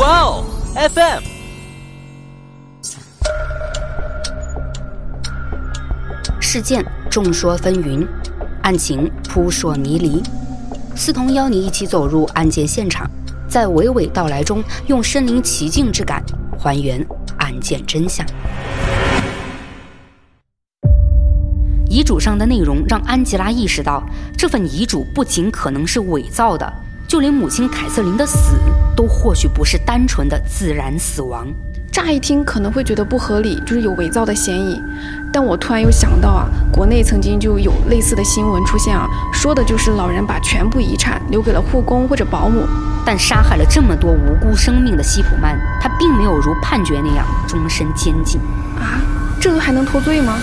哇哦，FM。事件众说纷纭，案情扑朔迷离。思彤邀你一起走入案件现场，在娓娓道来中，用身临其境之感还原案件真相。遗嘱上的内容让安吉拉意识到，这份遗嘱不仅可能是伪造的，就连母亲凯瑟琳的死都或许不是单纯的自然死亡。乍一听可能会觉得不合理，就是有伪造的嫌疑。但我突然又想到啊，国内曾经就有类似的新闻出现啊，说的就是老人把全部遗产留给了护工或者保姆。但杀害了这么多无辜生命的西普曼，他并没有如判决那样终身监禁啊，这个还能脱罪吗？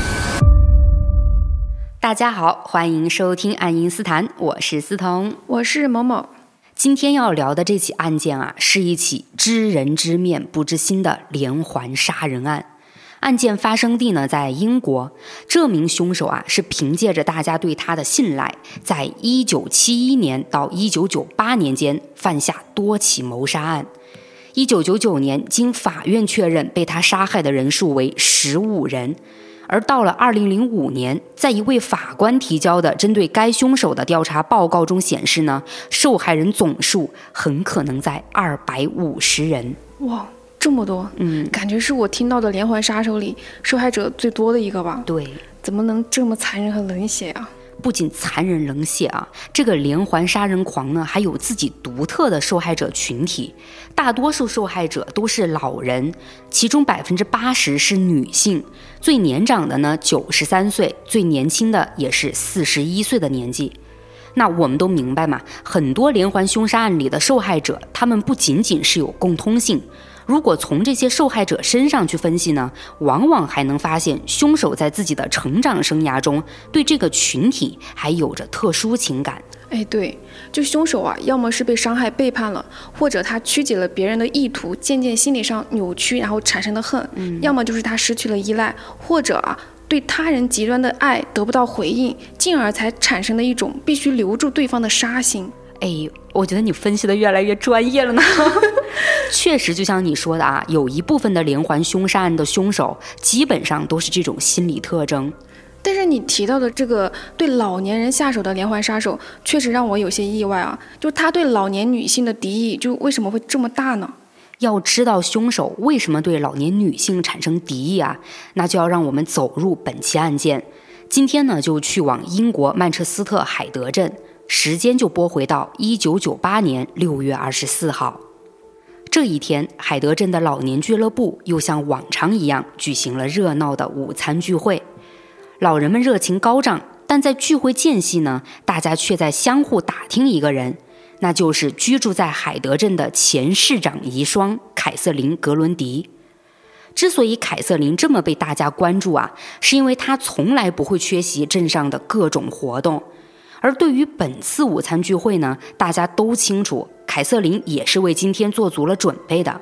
大家好，欢迎收听爱因斯坦，我是思彤，我是某某。今天要聊的这起案件啊，是一起知人知面不知心的连环杀人案。案件发生地呢在英国，这名凶手啊是凭借着大家对他的信赖，在一九七一年到一九九八年间犯下多起谋杀案。一九九九年，经法院确认，被他杀害的人数为十五人。而到了二零零五年，在一位法官提交的针对该凶手的调查报告中显示呢，受害人总数很可能在二百五十人。哇，这么多！嗯，感觉是我听到的连环杀手里受害者最多的一个吧？对，怎么能这么残忍和冷血啊？不仅残忍冷血啊，这个连环杀人狂呢，还有自己独特的受害者群体。大多数受害者都是老人，其中百分之八十是女性，最年长的呢九十三岁，最年轻的也是四十一岁的年纪。那我们都明白嘛，很多连环凶杀案里的受害者，他们不仅仅是有共通性。如果从这些受害者身上去分析呢，往往还能发现凶手在自己的成长生涯中对这个群体还有着特殊情感。哎，对，就凶手啊，要么是被伤害背叛了，或者他曲解了别人的意图，渐渐心理上扭曲，然后产生的恨；要么就是他失去了依赖，或者啊，对他人极端的爱得不到回应，进而才产生的一种必须留住对方的杀心。哎，我觉得你分析的越来越专业了呢。确实，就像你说的啊，有一部分的连环凶杀案的凶手基本上都是这种心理特征。但是你提到的这个对老年人下手的连环杀手，确实让我有些意外啊。就他对老年女性的敌意，就为什么会这么大呢？要知道凶手为什么对老年女性产生敌意啊，那就要让我们走入本期案件。今天呢，就去往英国曼彻斯特海德镇。时间就拨回到一九九八年六月二十四号，这一天，海德镇的老年俱乐部又像往常一样举行了热闹的午餐聚会。老人们热情高涨，但在聚会间隙呢，大家却在相互打听一个人，那就是居住在海德镇的前市长遗孀凯瑟琳·格伦迪。之所以凯瑟琳这么被大家关注啊，是因为她从来不会缺席镇上的各种活动。而对于本次午餐聚会呢，大家都清楚，凯瑟琳也是为今天做足了准备的。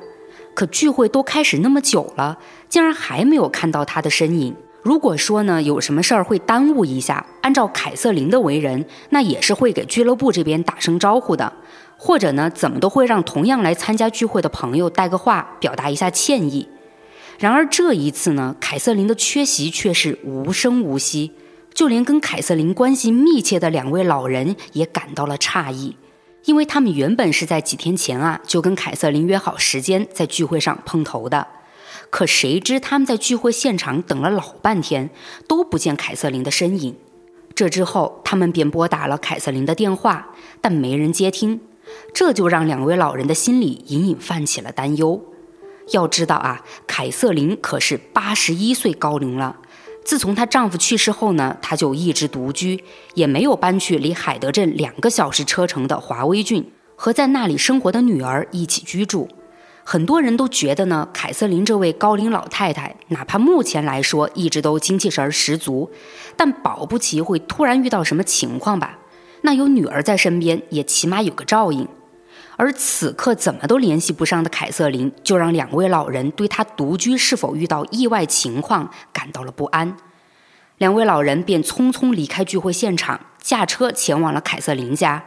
可聚会都开始那么久了，竟然还没有看到她的身影。如果说呢，有什么事儿会耽误一下，按照凯瑟琳的为人，那也是会给俱乐部这边打声招呼的，或者呢，怎么都会让同样来参加聚会的朋友带个话，表达一下歉意。然而这一次呢，凯瑟琳的缺席却是无声无息。就连跟凯瑟琳关系密切的两位老人也感到了诧异，因为他们原本是在几天前啊就跟凯瑟琳约好时间在聚会上碰头的，可谁知他们在聚会现场等了老半天都不见凯瑟琳的身影。这之后，他们便拨打了凯瑟琳的电话，但没人接听，这就让两位老人的心里隐隐泛起了担忧。要知道啊，凯瑟琳可是八十一岁高龄了。自从她丈夫去世后呢，她就一直独居，也没有搬去离海德镇两个小时车程的华威郡，和在那里生活的女儿一起居住。很多人都觉得呢，凯瑟琳这位高龄老太太，哪怕目前来说一直都精气神十足，但保不齐会突然遇到什么情况吧？那有女儿在身边，也起码有个照应。而此刻怎么都联系不上的凯瑟琳，就让两位老人对她独居是否遇到意外情况感到了不安。两位老人便匆匆离开聚会现场，驾车前往了凯瑟琳家。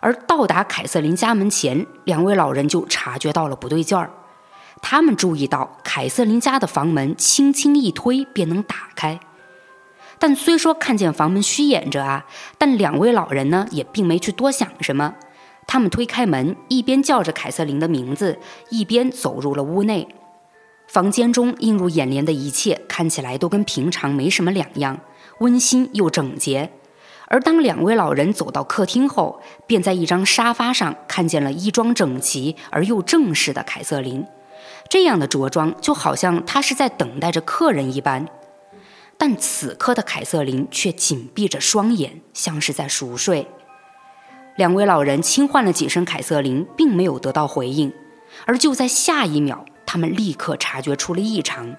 而到达凯瑟琳家门前，两位老人就察觉到了不对劲儿。他们注意到凯瑟琳家的房门轻轻一推便能打开，但虽说看见房门虚掩着啊，但两位老人呢也并没去多想什么。他们推开门，一边叫着凯瑟琳的名字，一边走入了屋内。房间中映入眼帘的一切看起来都跟平常没什么两样，温馨又整洁。而当两位老人走到客厅后，便在一张沙发上看见了衣装整齐而又正式的凯瑟琳。这样的着装就好像她是在等待着客人一般。但此刻的凯瑟琳却紧闭着双眼，像是在熟睡。两位老人轻唤了几声凯瑟琳，并没有得到回应。而就在下一秒，他们立刻察觉出了异常，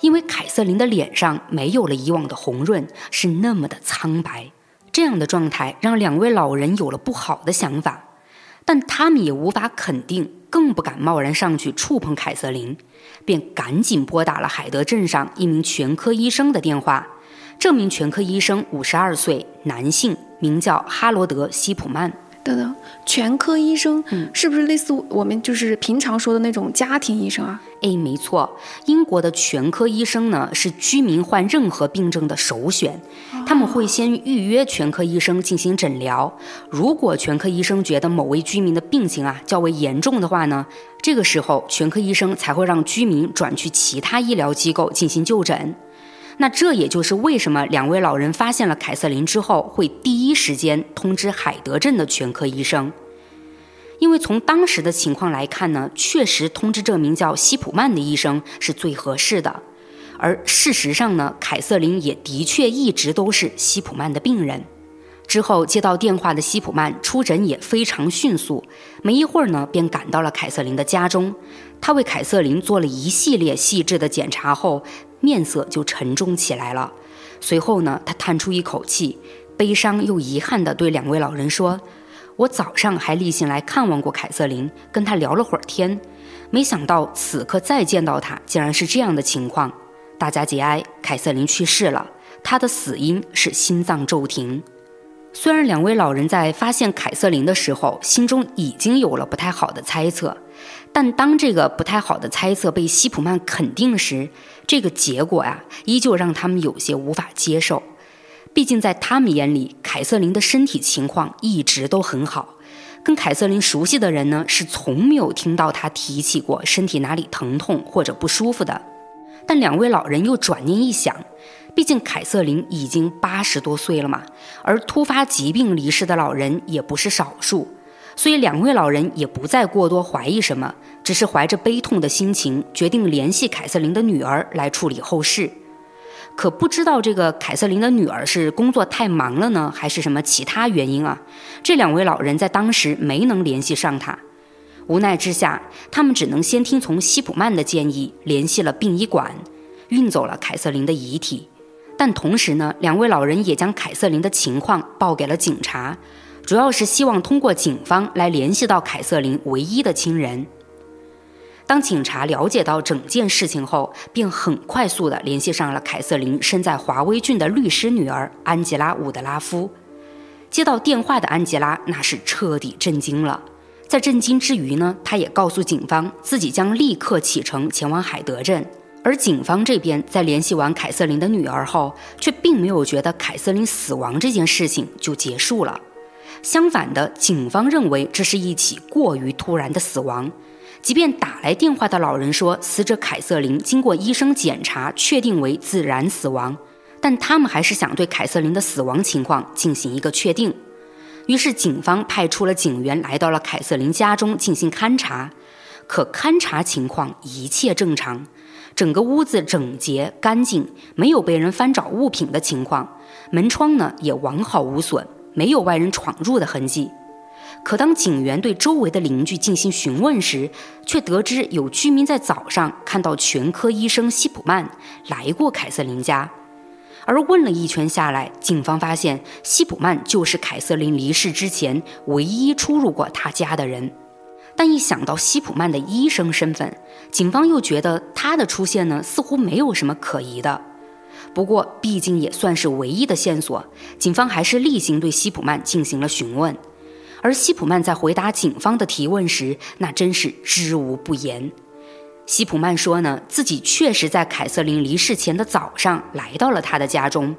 因为凯瑟琳的脸上没有了以往的红润，是那么的苍白。这样的状态让两位老人有了不好的想法，但他们也无法肯定，更不敢贸然上去触碰凯瑟琳，便赶紧拨打了海德镇上一名全科医生的电话。这名全科医生五十二岁，男性，名叫哈罗德·希普曼。等等，全科医生，嗯，是不是类似我们就是平常说的那种家庭医生啊？哎，没错，英国的全科医生呢是居民患任何病症的首选，他们会先预约全科医生进行诊疗。如果全科医生觉得某位居民的病情啊较为严重的话呢，这个时候全科医生才会让居民转去其他医疗机构进行就诊。那这也就是为什么两位老人发现了凯瑟琳之后，会第一时间通知海德镇的全科医生。因为从当时的情况来看呢，确实通知这名叫西普曼的医生是最合适的。而事实上呢，凯瑟琳也的确一直都是西普曼的病人。之后接到电话的西普曼出诊也非常迅速，没一会儿呢，便赶到了凯瑟琳的家中。他为凯瑟琳做了一系列细致的检查后。面色就沉重起来了。随后呢，他叹出一口气，悲伤又遗憾地对两位老人说：“我早上还例行来看望过凯瑟琳，跟她聊了会儿天。没想到此刻再见到她，竟然是这样的情况。大家节哀，凯瑟琳去世了。她的死因是心脏骤停。”虽然两位老人在发现凯瑟琳的时候，心中已经有了不太好的猜测。但当这个不太好的猜测被西普曼肯定时，这个结果呀，依旧让他们有些无法接受。毕竟在他们眼里，凯瑟琳的身体情况一直都很好。跟凯瑟琳熟悉的人呢，是从没有听到她提起过身体哪里疼痛或者不舒服的。但两位老人又转念一想，毕竟凯瑟琳已经八十多岁了嘛，而突发疾病离世的老人也不是少数。所以，两位老人也不再过多怀疑什么，只是怀着悲痛的心情，决定联系凯瑟琳的女儿来处理后事。可不知道这个凯瑟琳的女儿是工作太忙了呢，还是什么其他原因啊？这两位老人在当时没能联系上她。无奈之下，他们只能先听从西普曼的建议，联系了殡仪馆，运走了凯瑟琳的遗体。但同时呢，两位老人也将凯瑟琳的情况报给了警察。主要是希望通过警方来联系到凯瑟琳唯一的亲人。当警察了解到整件事情后，便很快速地联系上了凯瑟琳身在华威郡的律师女儿安吉拉·伍德拉夫。接到电话的安吉拉那是彻底震惊了，在震惊之余呢，她也告诉警方自己将立刻启程前往海德镇。而警方这边在联系完凯瑟琳的女儿后，却并没有觉得凯瑟琳死亡这件事情就结束了。相反的，警方认为这是一起过于突然的死亡。即便打来电话的老人说死者凯瑟琳经过医生检查确定为自然死亡，但他们还是想对凯瑟琳的死亡情况进行一个确定。于是，警方派出了警员来到了凯瑟琳家中进行勘查。可勘查情况一切正常，整个屋子整洁干净，没有被人翻找物品的情况，门窗呢也完好无损。没有外人闯入的痕迹，可当警员对周围的邻居进行询问时，却得知有居民在早上看到全科医生希普曼来过凯瑟琳家，而问了一圈下来，警方发现希普曼就是凯瑟琳离世之前唯一出入过他家的人。但一想到希普曼的医生身份，警方又觉得他的出现呢似乎没有什么可疑的。不过，毕竟也算是唯一的线索，警方还是例行对希普曼进行了询问。而西普曼在回答警方的提问时，那真是知无不言。西普曼说呢，自己确实在凯瑟琳离世前的早上来到了他的家中，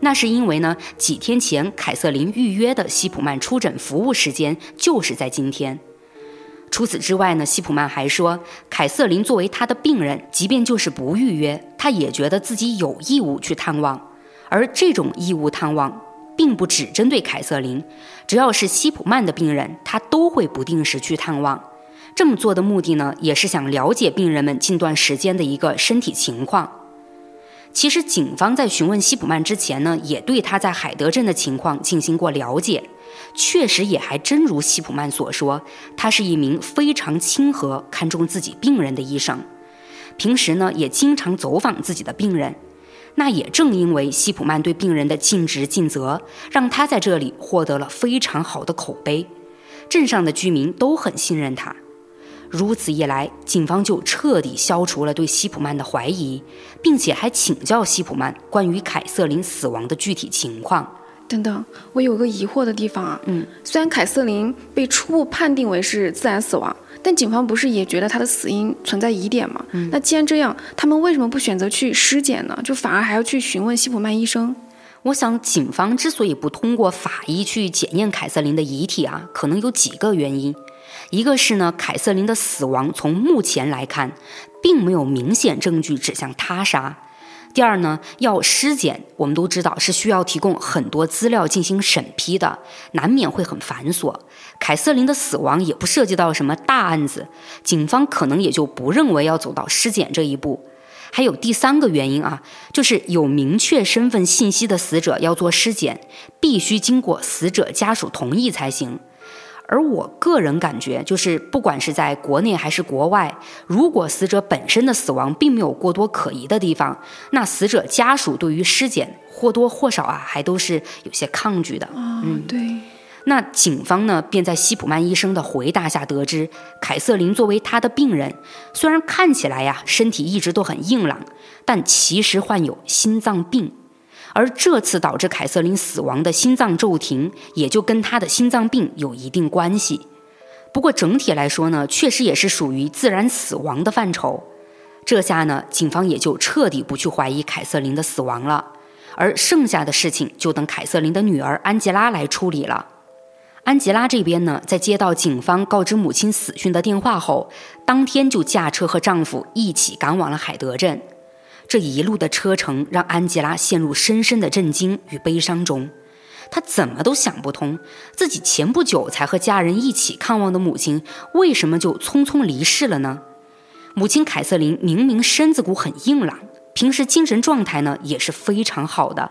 那是因为呢，几天前凯瑟琳预约的西普曼出诊服务时间就是在今天。除此之外呢，西普曼还说，凯瑟琳作为他的病人，即便就是不预约，他也觉得自己有义务去探望，而这种义务探望。并不只针对凯瑟琳，只要是西普曼的病人，他都会不定时去探望。这么做的目的呢，也是想了解病人们近段时间的一个身体情况。其实，警方在询问西普曼之前呢，也对他在海德镇的情况进行过了解，确实也还真如西普曼所说，他是一名非常亲和、看重自己病人的医生，平时呢也经常走访自己的病人。那也正因为西普曼对病人的尽职尽责，让他在这里获得了非常好的口碑，镇上的居民都很信任他。如此一来，警方就彻底消除了对西普曼的怀疑，并且还请教西普曼关于凯瑟琳死亡的具体情况。等等，我有个疑惑的地方啊，嗯，虽然凯瑟琳被初步判定为是自然死亡。但警方不是也觉得他的死因存在疑点吗？那既然这样，他们为什么不选择去尸检呢？就反而还要去询问西普曼医生？我想，警方之所以不通过法医去检验凯瑟琳的遗体啊，可能有几个原因。一个是呢，凯瑟琳的死亡从目前来看，并没有明显证据指向他杀。第二呢，要尸检，我们都知道是需要提供很多资料进行审批的，难免会很繁琐。凯瑟琳的死亡也不涉及到什么大案子，警方可能也就不认为要走到尸检这一步。还有第三个原因啊，就是有明确身份信息的死者要做尸检，必须经过死者家属同意才行。而我个人感觉，就是不管是在国内还是国外，如果死者本身的死亡并没有过多可疑的地方，那死者家属对于尸检或多或少啊，还都是有些抗拒的。嗯，对。那警方呢，便在西普曼医生的回答下得知，凯瑟琳作为他的病人，虽然看起来呀身体一直都很硬朗，但其实患有心脏病。而这次导致凯瑟琳死亡的心脏骤停，也就跟她的心脏病有一定关系。不过整体来说呢，确实也是属于自然死亡的范畴。这下呢，警方也就彻底不去怀疑凯瑟琳的死亡了。而剩下的事情就等凯瑟琳的女儿安吉拉来处理了。安吉拉这边呢，在接到警方告知母亲死讯的电话后，当天就驾车和丈夫一起赶往了海德镇。这一路的车程让安吉拉陷入深深的震惊与悲伤中，她怎么都想不通，自己前不久才和家人一起看望的母亲，为什么就匆匆离世了呢？母亲凯瑟琳明明身子骨很硬朗，平时精神状态呢也是非常好的，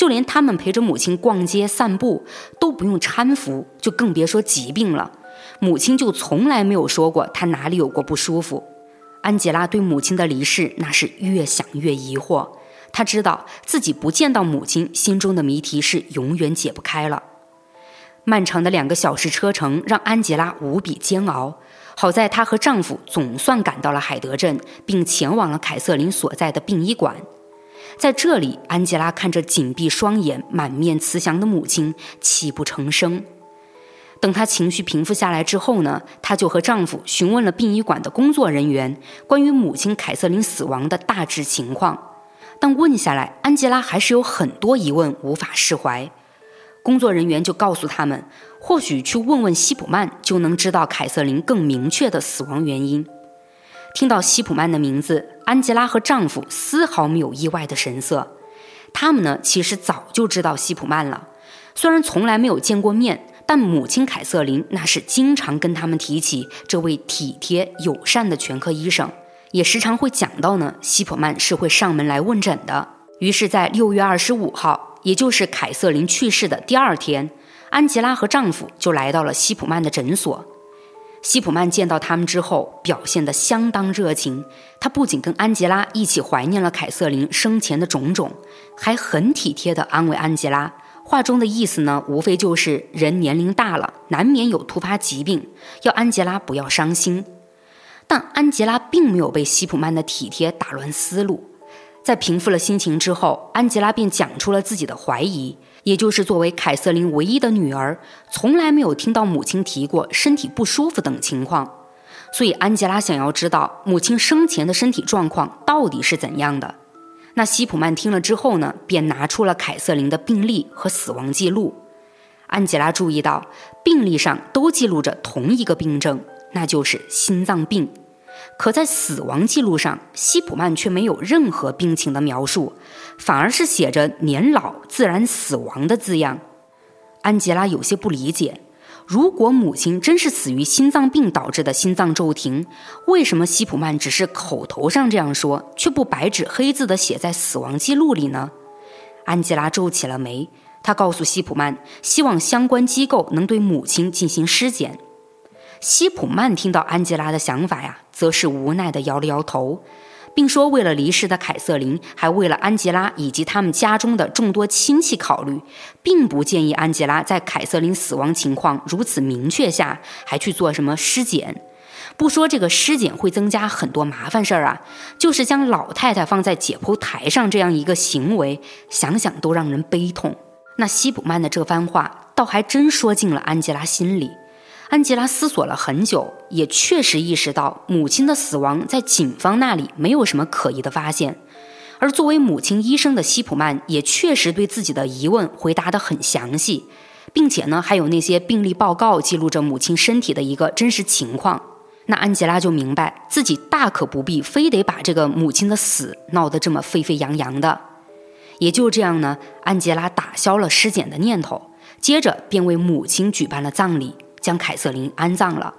就连他们陪着母亲逛街散步都不用搀扶，就更别说疾病了。母亲就从来没有说过她哪里有过不舒服。安吉拉对母亲的离世那是越想越疑惑，她知道自己不见到母亲，心中的谜题是永远解不开了。漫长的两个小时车程让安吉拉无比煎熬，好在她和丈夫总算赶到了海德镇，并前往了凯瑟琳所在的殡仪馆。在这里，安吉拉看着紧闭双眼、满面慈祥的母亲，泣不成声。等她情绪平复下来之后呢，她就和丈夫询问了殡仪馆的工作人员关于母亲凯瑟琳死亡的大致情况。但问下来，安吉拉还是有很多疑问无法释怀。工作人员就告诉他们，或许去问问西普曼就能知道凯瑟琳更明确的死亡原因。听到西普曼的名字，安吉拉和丈夫丝毫没有意外的神色。他们呢，其实早就知道西普曼了，虽然从来没有见过面。但母亲凯瑟琳那是经常跟他们提起这位体贴友善的全科医生，也时常会讲到呢。西普曼是会上门来问诊的。于是，在六月二十五号，也就是凯瑟琳去世的第二天，安吉拉和丈夫就来到了西普曼的诊所。西普曼见到他们之后，表现得相当热情。他不仅跟安吉拉一起怀念了凯瑟琳生前的种种，还很体贴地安慰安吉拉。话中的意思呢，无非就是人年龄大了，难免有突发疾病，要安吉拉不要伤心。但安吉拉并没有被西普曼的体贴打乱思路，在平复了心情之后，安吉拉便讲出了自己的怀疑，也就是作为凯瑟琳唯一的女儿，从来没有听到母亲提过身体不舒服等情况，所以安吉拉想要知道母亲生前的身体状况到底是怎样的。那西普曼听了之后呢，便拿出了凯瑟琳的病历和死亡记录。安吉拉注意到，病历上都记录着同一个病症，那就是心脏病。可在死亡记录上，西普曼却没有任何病情的描述，反而是写着“年老自然死亡”的字样。安吉拉有些不理解，如果母亲真是死于心脏病导致的心脏骤停，为什么西普曼只是口头上这样说，却不白纸黑字的写在死亡记录里呢？安吉拉皱起了眉，她告诉西普曼，希望相关机构能对母亲进行尸检。西普曼听到安吉拉的想法呀，则是无奈地摇了摇头，并说：“为了离世的凯瑟琳，还为了安吉拉以及他们家中的众多亲戚考虑，并不建议安吉拉在凯瑟琳死亡情况如此明确下，还去做什么尸检。不说这个尸检会增加很多麻烦事儿啊，就是将老太太放在解剖台上这样一个行为，想想都让人悲痛。那西普曼的这番话，倒还真说进了安吉拉心里。”安吉拉思索了很久，也确实意识到母亲的死亡在警方那里没有什么可疑的发现，而作为母亲医生的西普曼也确实对自己的疑问回答得很详细，并且呢，还有那些病历报告记录着母亲身体的一个真实情况。那安吉拉就明白自己大可不必非得把这个母亲的死闹得这么沸沸扬扬的。也就这样呢，安吉拉打消了尸检的念头，接着便为母亲举办了葬礼。将凯瑟琳安葬了。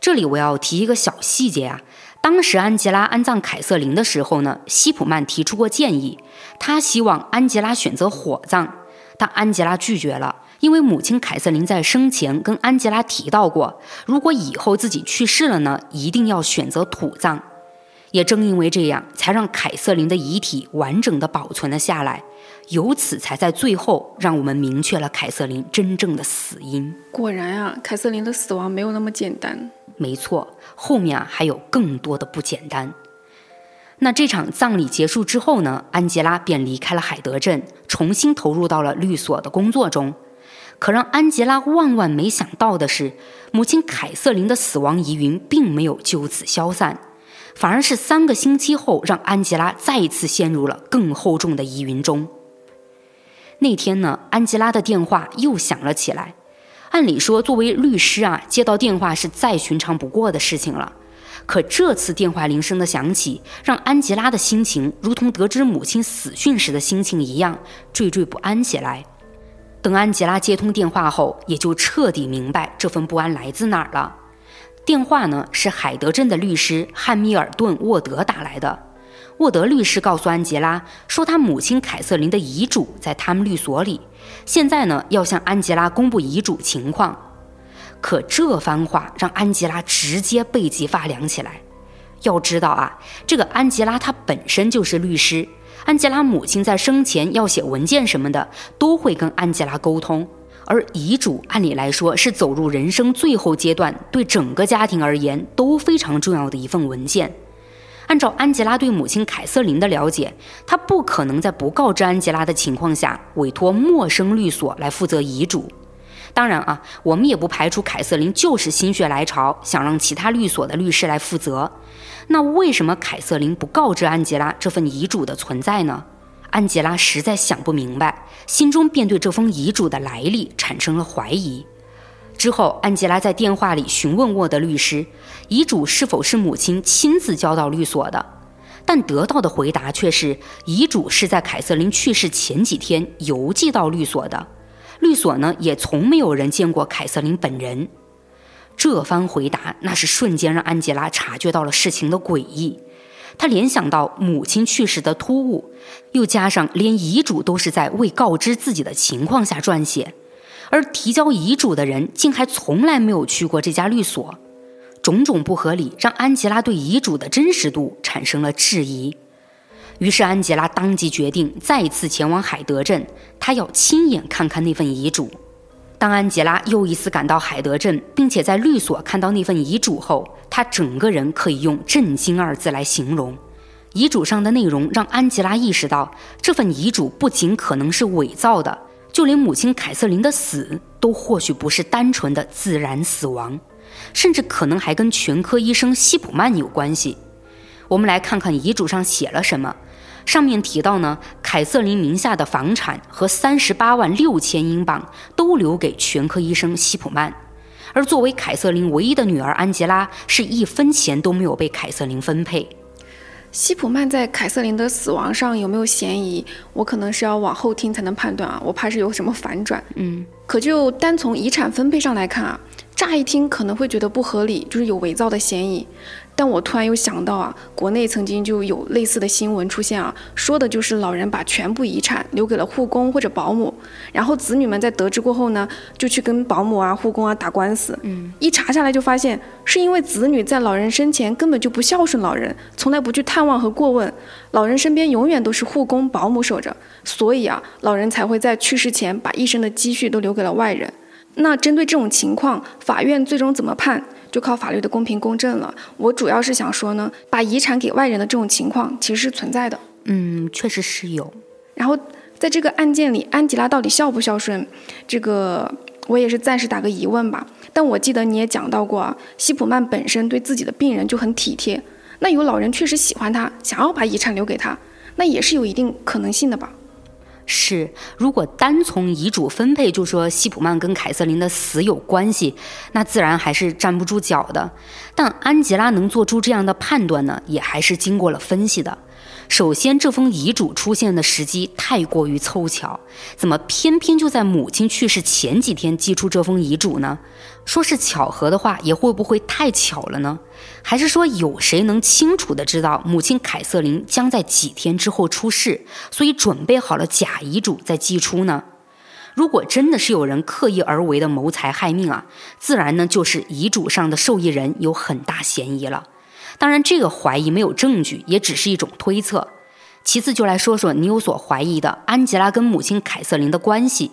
这里我要提一个小细节啊，当时安吉拉安葬凯瑟琳的时候呢，希普曼提出过建议，他希望安吉拉选择火葬，但安吉拉拒绝了，因为母亲凯瑟琳在生前跟安吉拉提到过，如果以后自己去世了呢，一定要选择土葬。也正因为这样，才让凯瑟琳的遗体完整的保存了下来。由此才在最后让我们明确了凯瑟琳真正的死因。果然啊，凯瑟琳的死亡没有那么简单。没错，后面啊还有更多的不简单。那这场葬礼结束之后呢，安吉拉便离开了海德镇，重新投入到了律所的工作中。可让安吉拉万万没想到的是，母亲凯瑟琳的死亡疑云并没有就此消散，反而是三个星期后，让安吉拉再次陷入了更厚重的疑云中。那天呢，安吉拉的电话又响了起来。按理说，作为律师啊，接到电话是再寻常不过的事情了。可这次电话铃声的响起，让安吉拉的心情如同得知母亲死讯时的心情一样惴惴不安起来。等安吉拉接通电话后，也就彻底明白这份不安来自哪儿了。电话呢，是海德镇的律师汉密尔顿·沃德打来的。沃德律师告诉安吉拉说，他母亲凯瑟琳的遗嘱在他们律所里，现在呢要向安吉拉公布遗嘱情况。可这番话让安吉拉直接背脊发凉起来。要知道啊，这个安吉拉她本身就是律师，安吉拉母亲在生前要写文件什么的，都会跟安吉拉沟通。而遗嘱按理来说是走入人生最后阶段，对整个家庭而言都非常重要的一份文件。按照安吉拉对母亲凯瑟琳的了解，她不可能在不告知安吉拉的情况下委托陌生律所来负责遗嘱。当然啊，我们也不排除凯瑟琳就是心血来潮，想让其他律所的律师来负责。那为什么凯瑟琳不告知安吉拉这份遗嘱的存在呢？安吉拉实在想不明白，心中便对这封遗嘱的来历产生了怀疑。之后，安吉拉在电话里询问沃德律师，遗嘱是否是母亲亲自交到律所的，但得到的回答却是遗嘱是在凯瑟琳去世前几天邮寄到律所的，律所呢也从没有人见过凯瑟琳本人。这番回答那是瞬间让安吉拉察觉到了事情的诡异，他联想到母亲去世的突兀，又加上连遗嘱都是在未告知自己的情况下撰写。而提交遗嘱的人竟还从来没有去过这家律所，种种不合理让安吉拉对遗嘱的真实度产生了质疑。于是安吉拉当即决定再次前往海德镇，她要亲眼看看那份遗嘱。当安吉拉又一次赶到海德镇，并且在律所看到那份遗嘱后，她整个人可以用“震惊”二字来形容。遗嘱上的内容让安吉拉意识到，这份遗嘱不仅可能是伪造的。就连母亲凯瑟琳的死，都或许不是单纯的自然死亡，甚至可能还跟全科医生西普曼有关系。我们来看看遗嘱上写了什么。上面提到呢，凯瑟琳名下的房产和三十八万六千英镑都留给全科医生希普曼，而作为凯瑟琳唯一的女儿安吉拉，是一分钱都没有被凯瑟琳分配。希普曼在凯瑟琳的死亡上有没有嫌疑？我可能是要往后听才能判断啊，我怕是有什么反转。嗯，可就单从遗产分配上来看啊，乍一听可能会觉得不合理，就是有伪造的嫌疑。但我突然又想到啊，国内曾经就有类似的新闻出现啊，说的就是老人把全部遗产留给了护工或者保姆，然后子女们在得知过后呢，就去跟保姆啊、护工啊打官司。嗯，一查下来就发现，是因为子女在老人生前根本就不孝顺老人，从来不去探望和过问，老人身边永远都是护工、保姆守着，所以啊，老人才会在去世前把一生的积蓄都留给了外人。那针对这种情况，法院最终怎么判？就靠法律的公平公正了。我主要是想说呢，把遗产给外人的这种情况其实是存在的。嗯，确实是有。然后在这个案件里，安吉拉到底孝不孝顺，这个我也是暂时打个疑问吧。但我记得你也讲到过啊，西普曼本身对自己的病人就很体贴。那有老人确实喜欢他，想要把遗产留给他，那也是有一定可能性的吧。是，如果单从遗嘱分配就说希普曼跟凯瑟琳的死有关系，那自然还是站不住脚的。但安吉拉能做出这样的判断呢，也还是经过了分析的。首先，这封遗嘱出现的时机太过于凑巧，怎么偏偏就在母亲去世前几天寄出这封遗嘱呢？说是巧合的话，也会不会太巧了呢？还是说有谁能清楚的知道母亲凯瑟琳将在几天之后出世，所以准备好了假遗嘱再寄出呢？如果真的是有人刻意而为的谋财害命啊，自然呢就是遗嘱上的受益人有很大嫌疑了。当然，这个怀疑没有证据，也只是一种推测。其次，就来说说你有所怀疑的安吉拉跟母亲凯瑟琳的关系。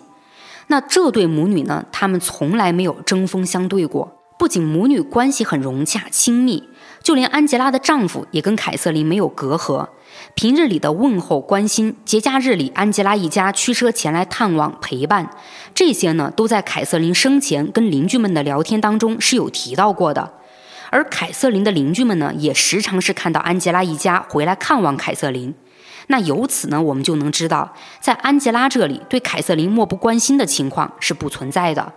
那这对母女呢，她们从来没有针锋相对过。不仅母女关系很融洽亲密，就连安吉拉的丈夫也跟凯瑟琳没有隔阂。平日里的问候关心，节假日里安吉拉一家驱车前来探望陪伴，这些呢，都在凯瑟琳生前跟邻居们的聊天当中是有提到过的。而凯瑟琳的邻居们呢，也时常是看到安吉拉一家回来看望凯瑟琳。那由此呢，我们就能知道，在安吉拉这里对凯瑟琳漠不关心的情况是不存在的。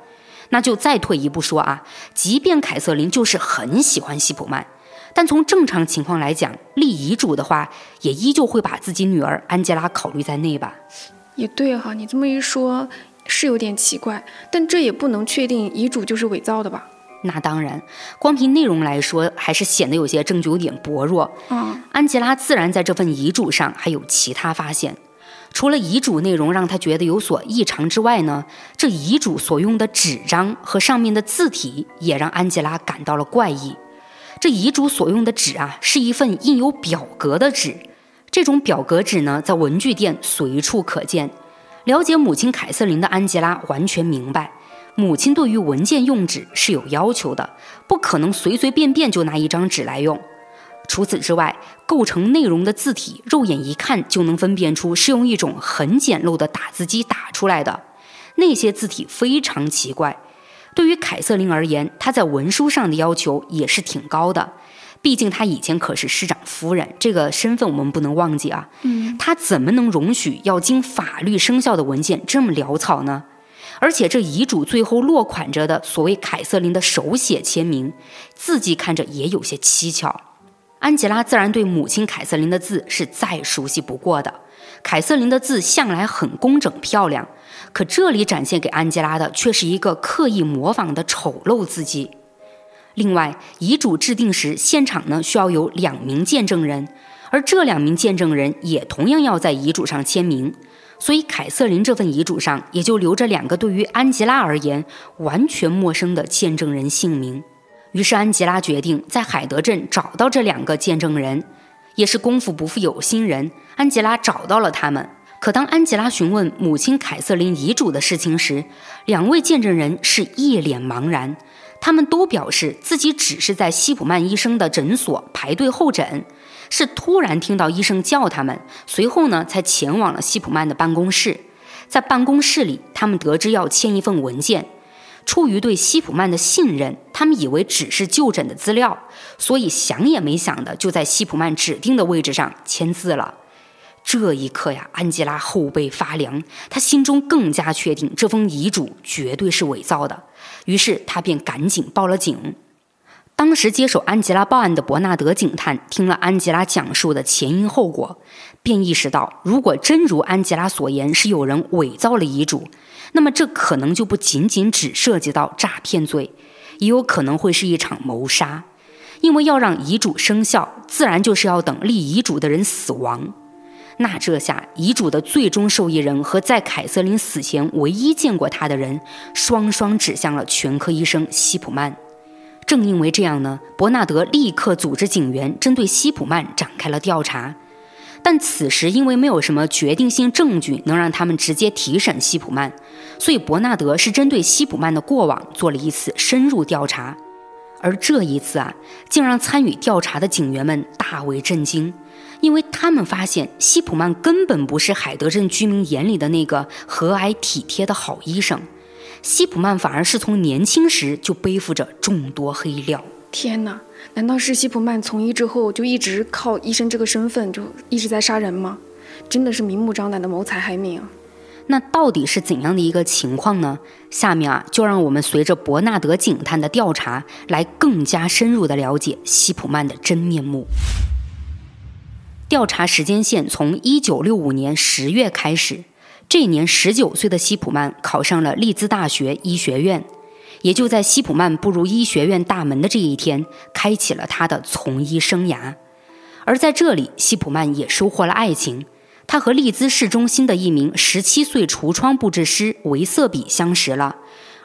那就再退一步说啊，即便凯瑟琳就是很喜欢西普曼，但从正常情况来讲，立遗嘱的话，也依旧会把自己女儿安吉拉考虑在内吧？也对哈，你这么一说，是有点奇怪，但这也不能确定遗嘱就是伪造的吧？那当然，光凭内容来说，还是显得有些证据有点薄弱。嗯，安吉拉自然在这份遗嘱上还有其他发现，除了遗嘱内容让他觉得有所异常之外呢，这遗嘱所用的纸张和上面的字体也让安吉拉感到了怪异。这遗嘱所用的纸啊，是一份印有表格的纸，这种表格纸呢，在文具店随处可见。了解母亲凯瑟琳的安吉拉完全明白。母亲对于文件用纸是有要求的，不可能随随便便就拿一张纸来用。除此之外，构成内容的字体，肉眼一看就能分辨出是用一种很简陋的打字机打出来的。那些字体非常奇怪。对于凯瑟琳而言，她在文书上的要求也是挺高的。毕竟她以前可是市长夫人，这个身份我们不能忘记啊。嗯，她怎么能容许要经法律生效的文件这么潦草呢？而且这遗嘱最后落款着的所谓凯瑟琳的手写签名，字迹看着也有些蹊跷。安吉拉自然对母亲凯瑟琳的字是再熟悉不过的。凯瑟琳的字向来很工整漂亮，可这里展现给安吉拉的却是一个刻意模仿的丑陋字迹。另外，遗嘱制定时，现场呢需要有两名见证人，而这两名见证人也同样要在遗嘱上签名。所以，凯瑟琳这份遗嘱上也就留着两个对于安吉拉而言完全陌生的见证人姓名。于是，安吉拉决定在海德镇找到这两个见证人。也是功夫不负有心人，安吉拉找到了他们。可当安吉拉询问母亲凯瑟琳遗嘱的事情时，两位见证人是一脸茫然。他们都表示自己只是在西普曼医生的诊所排队候诊。是突然听到医生叫他们，随后呢才前往了西普曼的办公室。在办公室里，他们得知要签一份文件。出于对西普曼的信任，他们以为只是就诊的资料，所以想也没想的就在西普曼指定的位置上签字了。这一刻呀，安吉拉后背发凉，她心中更加确定这封遗嘱绝对是伪造的，于是她便赶紧报了警。当时接手安吉拉报案的伯纳德警探听了安吉拉讲述的前因后果，便意识到，如果真如安吉拉所言是有人伪造了遗嘱，那么这可能就不仅仅只涉及到诈骗罪，也有可能会是一场谋杀。因为要让遗嘱生效，自然就是要等立遗嘱的人死亡。那这下，遗嘱的最终受益人和在凯瑟琳死前唯一见过他的人，双双指向了全科医生西普曼。正因为这样呢，伯纳德立刻组织警员针对西普曼展开了调查。但此时因为没有什么决定性证据能让他们直接提审西普曼，所以伯纳德是针对西普曼的过往做了一次深入调查。而这一次啊，竟让参与调查的警员们大为震惊，因为他们发现西普曼根本不是海德镇居民眼里的那个和蔼体贴的好医生。西普曼反而是从年轻时就背负着众多黑料。天哪，难道是西普曼从医之后就一直靠医生这个身份就一直在杀人吗？真的是明目张胆的谋财害命啊！那到底是怎样的一个情况呢？下面啊，就让我们随着伯纳德警探的调查，来更加深入的了解西普曼的真面目。调查时间线从一九六五年十月开始。这年，十九岁的西普曼考上了利兹大学医学院，也就在西普曼步入医学院大门的这一天，开启了他的从医生涯。而在这里，西普曼也收获了爱情。他和利兹市中心的一名十七岁橱窗布置师维瑟比相识了，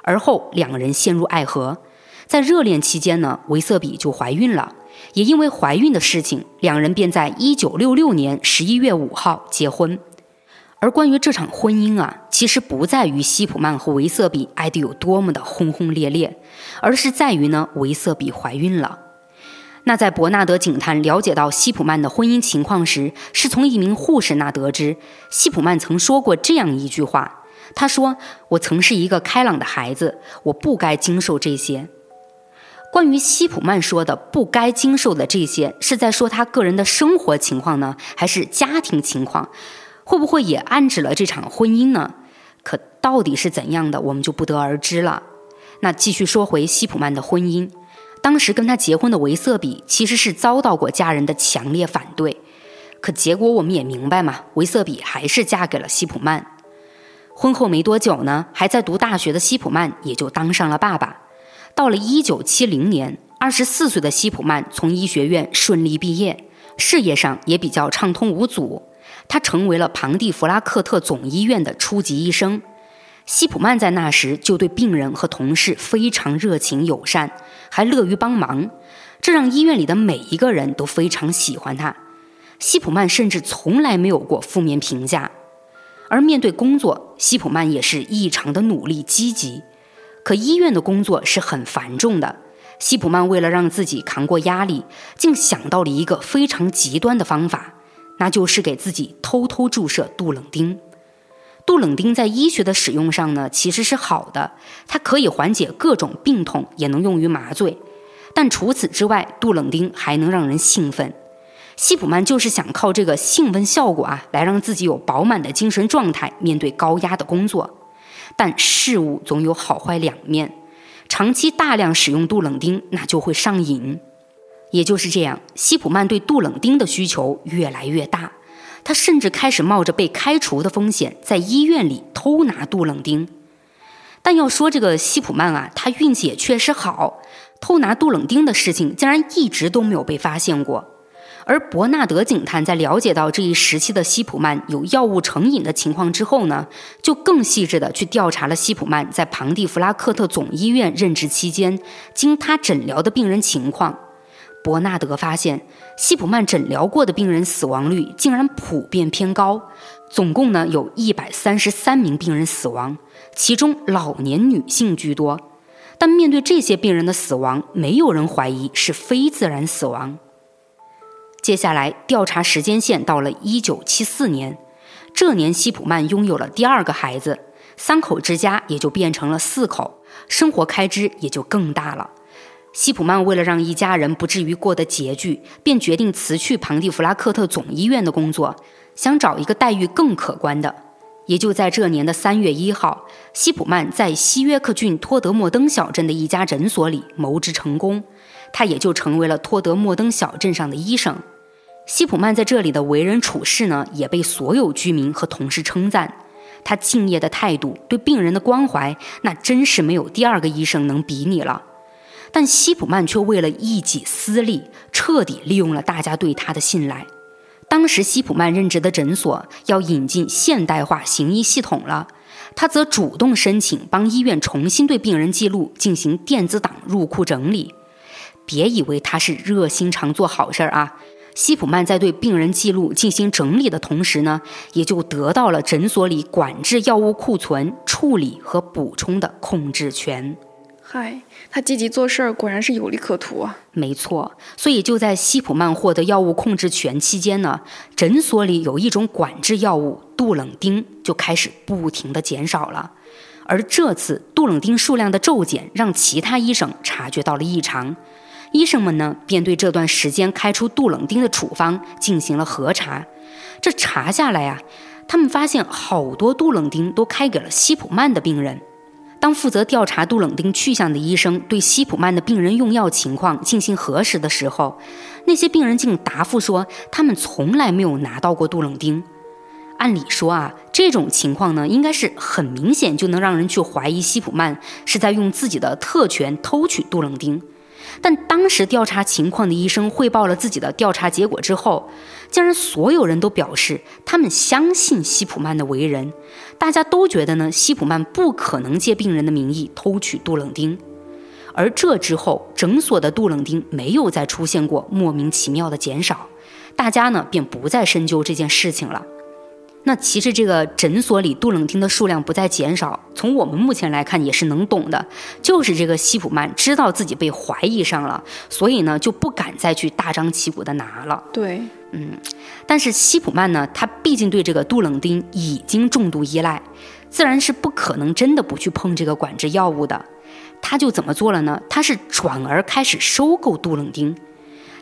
而后两人陷入爱河。在热恋期间呢，维瑟比就怀孕了，也因为怀孕的事情，两人便在一九六六年十一月五号结婚。而关于这场婚姻啊，其实不在于西普曼和维瑟比爱得有多么的轰轰烈烈，而是在于呢，维瑟比怀孕了。那在伯纳德警探了解到西普曼的婚姻情况时，是从一名护士那得知，西普曼曾说过这样一句话：“他说，我曾是一个开朗的孩子，我不该经受这些。”关于西普曼说的不该经受的这些，是在说他个人的生活情况呢，还是家庭情况？会不会也暗指了这场婚姻呢？可到底是怎样的，我们就不得而知了。那继续说回西普曼的婚姻，当时跟他结婚的维瑟比其实是遭到过家人的强烈反对，可结果我们也明白嘛，维瑟比还是嫁给了西普曼。婚后没多久呢，还在读大学的西普曼也就当上了爸爸。到了一九七零年，二十四岁的西普曼从医学院顺利毕业，事业上也比较畅通无阻。他成为了庞蒂弗拉克特总医院的初级医生。希普曼在那时就对病人和同事非常热情友善，还乐于帮忙，这让医院里的每一个人都非常喜欢他。希普曼甚至从来没有过负面评价。而面对工作，希普曼也是异常的努力积极。可医院的工作是很繁重的，希普曼为了让自己扛过压力，竟想到了一个非常极端的方法。那就是给自己偷偷注射杜冷丁。杜冷丁在医学的使用上呢，其实是好的，它可以缓解各种病痛，也能用于麻醉。但除此之外，杜冷丁还能让人兴奋。西普曼就是想靠这个兴奋效果啊，来让自己有饱满的精神状态，面对高压的工作。但事物总有好坏两面，长期大量使用杜冷丁，那就会上瘾。也就是这样，西普曼对杜冷丁的需求越来越大，他甚至开始冒着被开除的风险，在医院里偷拿杜冷丁。但要说这个西普曼啊，他运气也确实好，偷拿杜冷丁的事情竟然一直都没有被发现过。而伯纳德警探在了解到这一时期的西普曼有药物成瘾的情况之后呢，就更细致的去调查了西普曼在庞蒂弗拉克特总医院任职期间，经他诊疗的病人情况。伯纳德发现，西普曼诊疗过的病人死亡率竟然普遍偏高，总共呢有一百三十三名病人死亡，其中老年女性居多。但面对这些病人的死亡，没有人怀疑是非自然死亡。接下来调查时间线到了一九七四年，这年西普曼拥有了第二个孩子，三口之家也就变成了四口，生活开支也就更大了。西普曼为了让一家人不至于过得拮据，便决定辞去庞蒂弗拉克特总医院的工作，想找一个待遇更可观的。也就在这年的三月一号，西普曼在西约克郡托德莫登小镇的一家诊所里谋职成功，他也就成为了托德莫登小镇上的医生。西普曼在这里的为人处事呢，也被所有居民和同事称赞。他敬业的态度，对病人的关怀，那真是没有第二个医生能比拟了。但西普曼却为了一己私利，彻底利用了大家对他的信赖。当时西普曼任职的诊所要引进现代化行医系统了，他则主动申请帮医院重新对病人记录进行电子档入库整理。别以为他是热心肠做好事儿啊！西普曼在对病人记录进行整理的同时呢，也就得到了诊所里管制药物库存、处理和补充的控制权。嗨，他积极做事儿，果然是有利可图啊！没错，所以就在西普曼获得药物控制权期间呢，诊所里有一种管制药物杜冷丁就开始不停的减少了。而这次杜冷丁数量的骤减，让其他医生察觉到了异常，医生们呢便对这段时间开出杜冷丁的处方进行了核查。这查下来啊，他们发现好多杜冷丁都开给了西普曼的病人。当负责调查杜冷丁去向的医生对西普曼的病人用药情况进行核实的时候，那些病人竟答复说他们从来没有拿到过杜冷丁。按理说啊，这种情况呢，应该是很明显就能让人去怀疑西普曼是在用自己的特权偷取杜冷丁。但当时调查情况的医生汇报了自己的调查结果之后，竟然所有人都表示他们相信西普曼的为人，大家都觉得呢，西普曼不可能借病人的名义偷取杜冷丁。而这之后，诊所的杜冷丁没有再出现过莫名其妙的减少，大家呢便不再深究这件事情了。那其实这个诊所里杜冷丁的数量不再减少，从我们目前来看也是能懂的，就是这个西普曼知道自己被怀疑上了，所以呢就不敢再去大张旗鼓的拿了。对，嗯，但是西普曼呢，他毕竟对这个杜冷丁已经重度依赖，自然是不可能真的不去碰这个管制药物的。他就怎么做了呢？他是转而开始收购杜冷丁。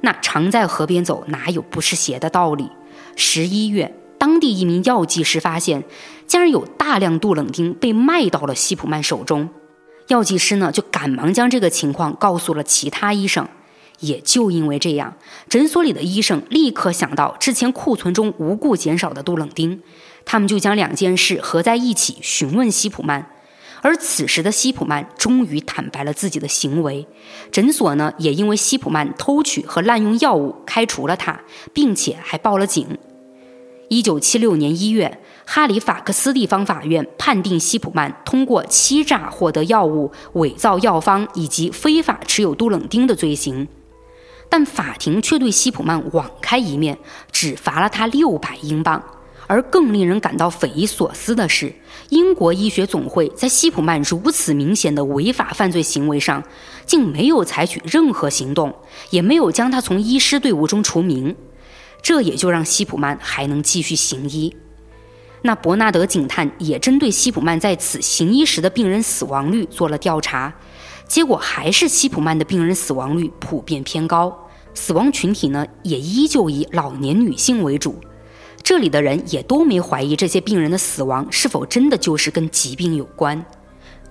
那常在河边走，哪有不湿鞋的道理？十一月。当地一名药剂师发现，竟然有大量杜冷丁被卖到了西普曼手中。药剂师呢，就赶忙将这个情况告诉了其他医生。也就因为这样，诊所里的医生立刻想到之前库存中无故减少的杜冷丁，他们就将两件事合在一起询问西普曼。而此时的西普曼终于坦白了自己的行为，诊所呢也因为西普曼偷取和滥用药物开除了他，并且还报了警。一九七六年一月，哈里法克斯地方法院判定希普曼通过欺诈获得药物、伪造药方以及非法持有杜冷丁的罪行，但法庭却对希普曼网开一面，只罚了他六百英镑。而更令人感到匪夷所思的是，英国医学总会在希普曼如此明显的违法犯罪行为上，竟没有采取任何行动，也没有将他从医师队伍中除名。这也就让西普曼还能继续行医。那伯纳德警探也针对西普曼在此行医时的病人死亡率做了调查，结果还是西普曼的病人死亡率普遍偏高，死亡群体呢也依旧以老年女性为主。这里的人也都没怀疑这些病人的死亡是否真的就是跟疾病有关。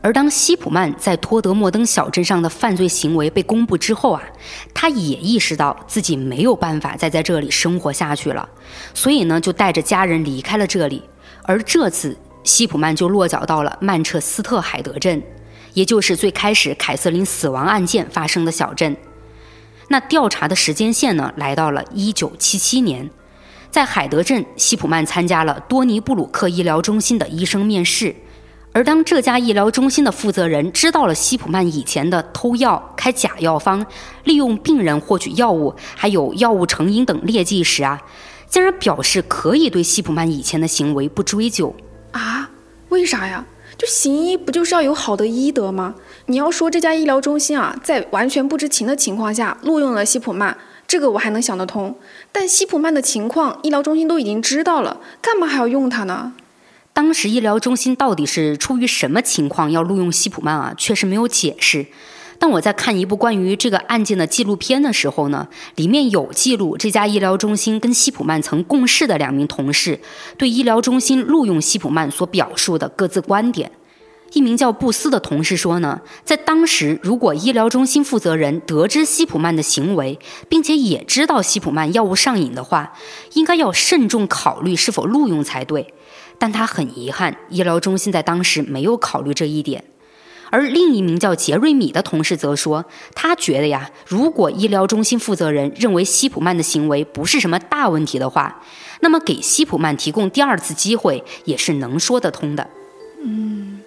而当西普曼在托德莫登小镇上的犯罪行为被公布之后啊，他也意识到自己没有办法再在这里生活下去了，所以呢，就带着家人离开了这里。而这次，西普曼就落脚到了曼彻斯特海德镇，也就是最开始凯瑟琳死亡案件发生的小镇。那调查的时间线呢，来到了1977年，在海德镇，西普曼参加了多尼布鲁克医疗中心的医生面试。而当这家医疗中心的负责人知道了西普曼以前的偷药、开假药方、利用病人获取药物，还有药物成瘾等劣迹时啊，竟然表示可以对西普曼以前的行为不追究啊？为啥呀？就行医不就是要有好的医德吗？你要说这家医疗中心啊，在完全不知情的情况下录用了西普曼，这个我还能想得通。但西普曼的情况，医疗中心都已经知道了，干嘛还要用他呢？当时医疗中心到底是出于什么情况要录用西普曼啊？确实没有解释。但我在看一部关于这个案件的纪录片的时候呢，里面有记录这家医疗中心跟西普曼曾共事的两名同事对医疗中心录用西普曼所表述的各自观点。一名叫布斯的同事说呢，在当时，如果医疗中心负责人得知西普曼的行为，并且也知道西普曼药物上瘾的话，应该要慎重考虑是否录用才对。但他很遗憾，医疗中心在当时没有考虑这一点。而另一名叫杰瑞米的同事则说，他觉得呀，如果医疗中心负责人认为西普曼的行为不是什么大问题的话，那么给西普曼提供第二次机会也是能说得通的。嗯。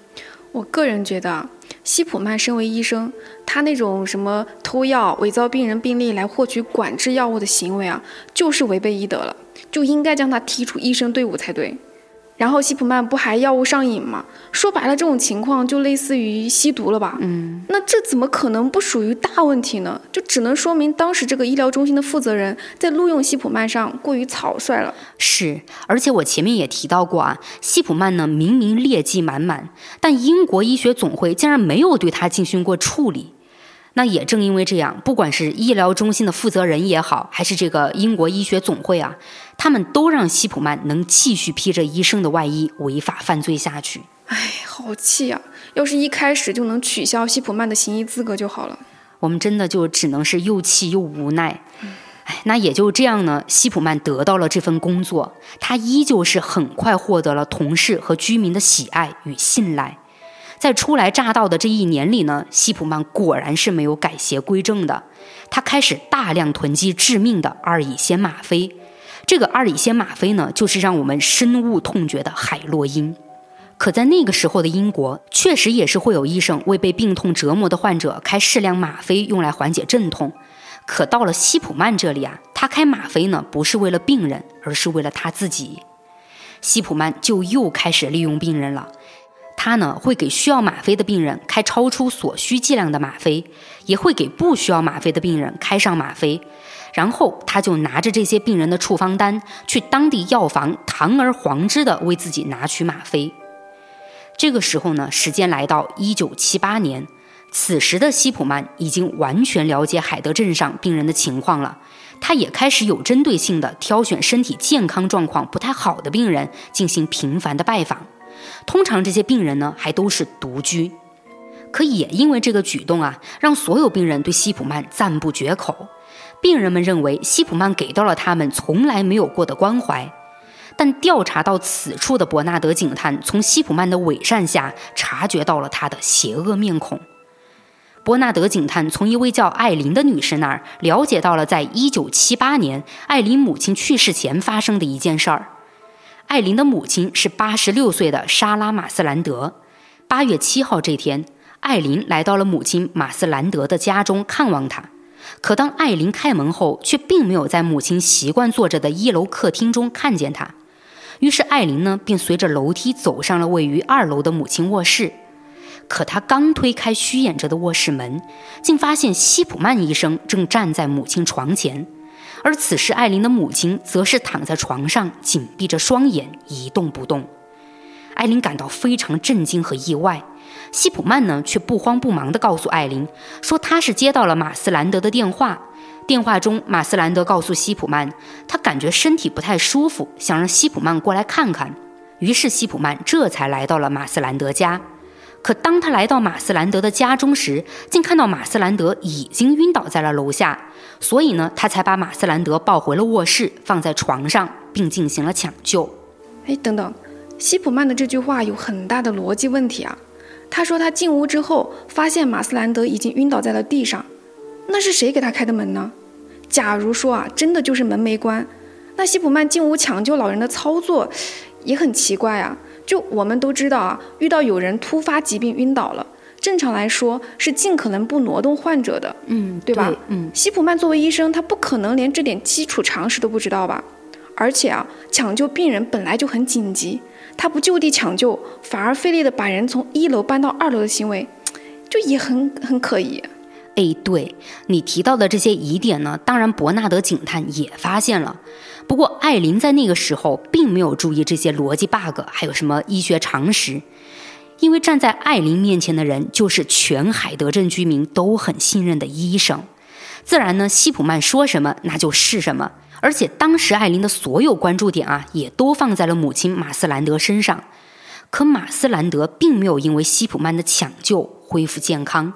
我个人觉得，西普曼身为医生，他那种什么偷药、伪造病人病历来获取管制药物的行为啊，就是违背医德了，就应该将他踢出医生队伍才对。然后西普曼不还药物上瘾吗？说白了，这种情况就类似于吸毒了吧？嗯，那这怎么可能不属于大问题呢？就只能说明当时这个医疗中心的负责人在录用西普曼上过于草率了。是，而且我前面也提到过啊，西普曼呢明明劣迹满满，但英国医学总会竟然没有对他进行过处理。那也正因为这样，不管是医疗中心的负责人也好，还是这个英国医学总会啊，他们都让希普曼能继续披着医生的外衣违法犯罪下去。哎，好气啊！要是一开始就能取消西普曼的行医资格就好了。我们真的就只能是又气又无奈。哎，那也就这样呢，西普曼得到了这份工作，他依旧是很快获得了同事和居民的喜爱与信赖。在初来乍到的这一年里呢，西普曼果然是没有改邪归正的。他开始大量囤积致命的二乙酰吗啡。这个二乙酰吗啡呢，就是让我们深恶痛绝的海洛因。可在那个时候的英国，确实也是会有医生为被病痛折磨的患者开适量吗啡，用来缓解阵痛。可到了西普曼这里啊，他开吗啡呢，不是为了病人，而是为了他自己。西普曼就又开始利用病人了。他呢会给需要吗啡的病人开超出所需剂量的吗啡，也会给不需要吗啡的病人开上吗啡，然后他就拿着这些病人的处方单去当地药房堂而皇之的为自己拿取吗啡。这个时候呢，时间来到一九七八年，此时的西普曼已经完全了解海德镇上病人的情况了，他也开始有针对性的挑选身体健康状况不太好的病人进行频繁的拜访。通常这些病人呢还都是独居，可也因为这个举动啊，让所有病人对西普曼赞不绝口。病人们认为西普曼给到了他们从来没有过的关怀。但调查到此处的伯纳德警探从西普曼的伪善下察觉到了他的邪恶面孔。伯纳德警探从一位叫艾琳的女士那儿了解到了，在一九七八年艾琳母亲去世前发生的一件事儿。艾琳的母亲是八十六岁的莎拉·马斯兰德。八月七号这天，艾琳来到了母亲马斯兰德的家中看望她。可当艾琳开门后，却并没有在母亲习惯坐着的一楼客厅中看见她。于是艾琳呢，便随着楼梯走上了位于二楼的母亲卧室。可她刚推开虚掩着的卧室门，竟发现西普曼医生正站在母亲床前。而此时，艾琳的母亲则是躺在床上，紧闭着双眼，一动不动。艾琳感到非常震惊和意外。西普曼呢，却不慌不忙地告诉艾琳，说他是接到了马斯兰德的电话。电话中，马斯兰德告诉西普曼，他感觉身体不太舒服，想让西普曼过来看看。于是，西普曼这才来到了马斯兰德家。可当他来到马斯兰德的家中时，竟看到马斯兰德已经晕倒在了楼下，所以呢，他才把马斯兰德抱回了卧室，放在床上，并进行了抢救。哎，等等，西普曼的这句话有很大的逻辑问题啊！他说他进屋之后发现马斯兰德已经晕倒在了地上，那是谁给他开的门呢？假如说啊，真的就是门没关，那西普曼进屋抢救老人的操作也很奇怪啊。就我们都知道啊，遇到有人突发疾病晕倒了，正常来说是尽可能不挪动患者的，嗯，对吧？嗯，西普曼作为医生，他不可能连这点基础常识都不知道吧？而且啊，抢救病人本来就很紧急，他不就地抢救，反而费力的把人从一楼搬到二楼的行为，就也很很可疑。哎，对你提到的这些疑点呢，当然伯纳德警探也发现了。不过艾琳在那个时候并没有注意这些逻辑 bug，还有什么医学常识，因为站在艾琳面前的人就是全海德镇居民都很信任的医生，自然呢，西普曼说什么那就是什么。而且当时艾琳的所有关注点啊，也都放在了母亲马斯兰德身上。可马斯兰德并没有因为西普曼的抢救恢复健康。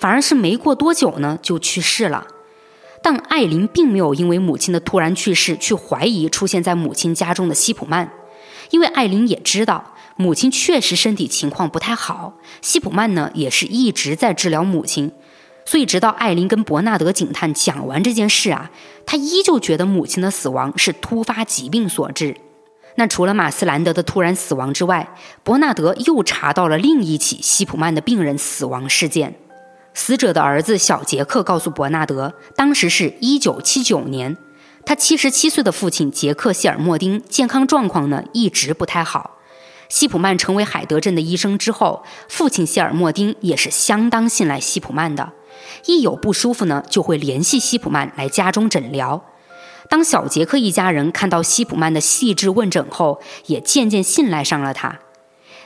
反而是没过多久呢，就去世了。但艾琳并没有因为母亲的突然去世去怀疑出现在母亲家中的西普曼，因为艾琳也知道母亲确实身体情况不太好，西普曼呢也是一直在治疗母亲，所以直到艾琳跟伯纳德警探讲完这件事啊，他依旧觉得母亲的死亡是突发疾病所致。那除了马斯兰德的突然死亡之外，伯纳德又查到了另一起西普曼的病人死亡事件。死者的儿子小杰克告诉伯纳德，当时是一九七九年，他七十七岁的父亲杰克谢尔莫丁健康状况呢一直不太好。希普曼成为海德镇的医生之后，父亲谢尔莫丁也是相当信赖希普曼的，一有不舒服呢就会联系希普曼来家中诊疗。当小杰克一家人看到希普曼的细致问诊后，也渐渐信赖上了他。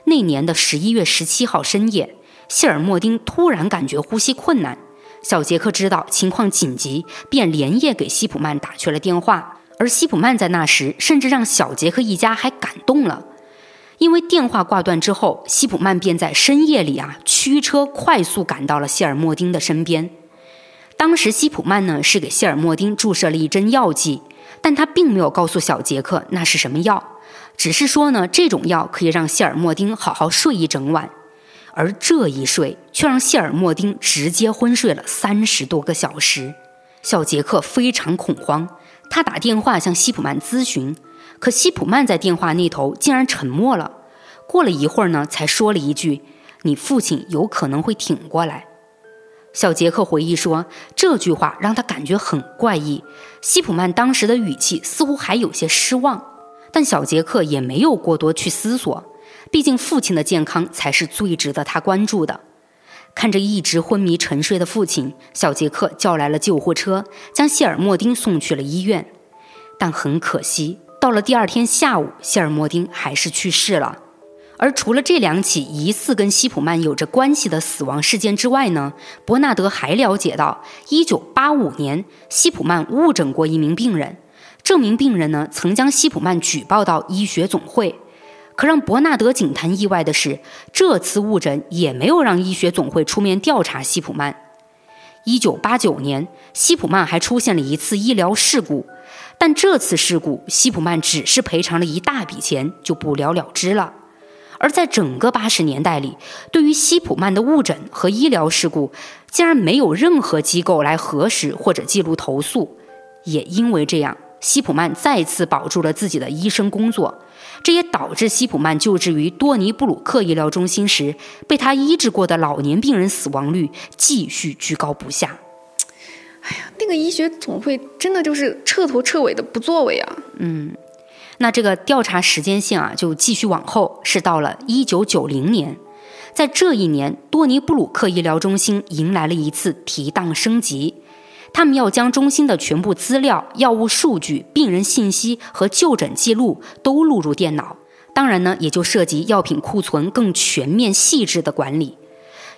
那年的十一月十七号深夜。谢尔莫丁突然感觉呼吸困难，小杰克知道情况紧急，便连夜给西普曼打去了电话。而西普曼在那时甚至让小杰克一家还感动了，因为电话挂断之后，西普曼便在深夜里啊驱车快速赶到了谢尔莫丁的身边。当时西普曼呢是给谢尔莫丁注射了一针药剂，但他并没有告诉小杰克那是什么药，只是说呢这种药可以让谢尔莫丁好好睡一整晚。而这一睡，却让谢尔莫丁直接昏睡了三十多个小时。小杰克非常恐慌，他打电话向西普曼咨询，可西普曼在电话那头竟然沉默了。过了一会儿呢，才说了一句：“你父亲有可能会挺过来。”小杰克回忆说，这句话让他感觉很怪异。西普曼当时的语气似乎还有些失望，但小杰克也没有过多去思索。毕竟父亲的健康才是最值得他关注的。看着一直昏迷沉睡的父亲，小杰克叫来了救护车，将谢尔莫丁送去了医院。但很可惜，到了第二天下午，谢尔莫丁还是去世了。而除了这两起疑似跟西普曼有着关系的死亡事件之外呢，伯纳德还了解到，1985年西普曼误诊过一名病人，这名病人呢曾将西普曼举报到医学总会。可让伯纳德警探意外的是，这次误诊也没有让医学总会出面调查希普曼。一九八九年，希普曼还出现了一次医疗事故，但这次事故希普曼只是赔偿了一大笔钱就不了了之了。而在整个八十年代里，对于希普曼的误诊和医疗事故，竟然没有任何机构来核实或者记录投诉。也因为这样，希普曼再次保住了自己的医生工作。这也导致西普曼就职于多尼布鲁克医疗中心时，被他医治过的老年病人死亡率继续居高不下。哎呀，那个医学总会真的就是彻头彻尾的不作为啊！嗯，那这个调查时间线啊，就继续往后，是到了一九九零年。在这一年，多尼布鲁克医疗中心迎来了一次提档升级。他们要将中心的全部资料、药物数据、病人信息和就诊记录都录入电脑。当然呢，也就涉及药品库存更全面、细致的管理。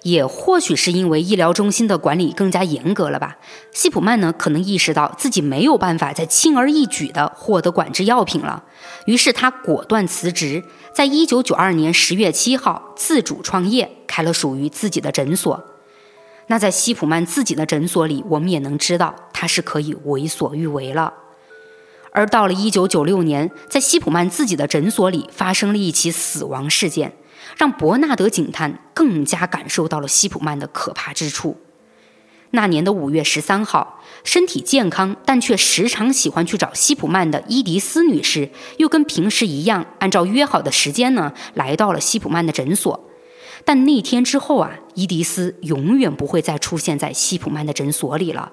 也或许是因为医疗中心的管理更加严格了吧，西普曼呢可能意识到自己没有办法再轻而易举地获得管制药品了，于是他果断辞职，在一九九二年十月七号自主创业，开了属于自己的诊所。那在西普曼自己的诊所里，我们也能知道他是可以为所欲为了。而到了一九九六年，在西普曼自己的诊所里发生了一起死亡事件，让伯纳德警探更加感受到了西普曼的可怕之处。那年的五月十三号，身体健康但却时常喜欢去找西普曼的伊迪丝女士，又跟平时一样，按照约好的时间呢，来到了西普曼的诊所。但那天之后啊，伊迪丝永远不会再出现在西普曼的诊所里了。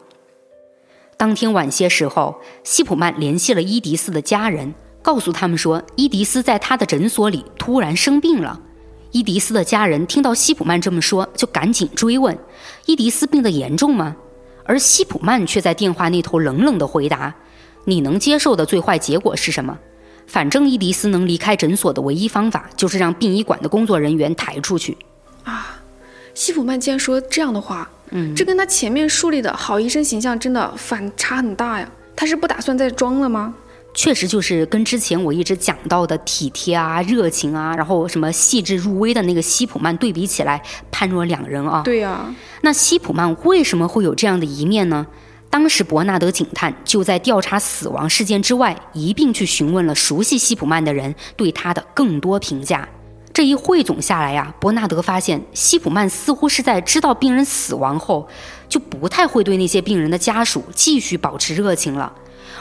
当天晚些时候，西普曼联系了伊迪丝的家人，告诉他们说，伊迪丝在他的诊所里突然生病了。伊迪丝的家人听到西普曼这么说，就赶紧追问：“伊迪丝病得严重吗？”而西普曼却在电话那头冷冷地回答：“你能接受的最坏结果是什么？反正伊迪丝能离开诊所的唯一方法，就是让殡仪馆的工作人员抬出去。”啊，西普曼竟然说这样的话，嗯，这跟他前面树立的好医生形象真的反差很大呀。他是不打算再装了吗？确实就是跟之前我一直讲到的体贴啊、热情啊，然后什么细致入微的那个西普曼对比起来，判若两人啊。对呀，那西普曼为什么会有这样的一面呢？当时伯纳德警探就在调查死亡事件之外，一并去询问了熟悉希普曼的人对他的更多评价。这一汇总下来呀，伯纳德发现希普曼似乎是在知道病人死亡后，就不太会对那些病人的家属继续保持热情了。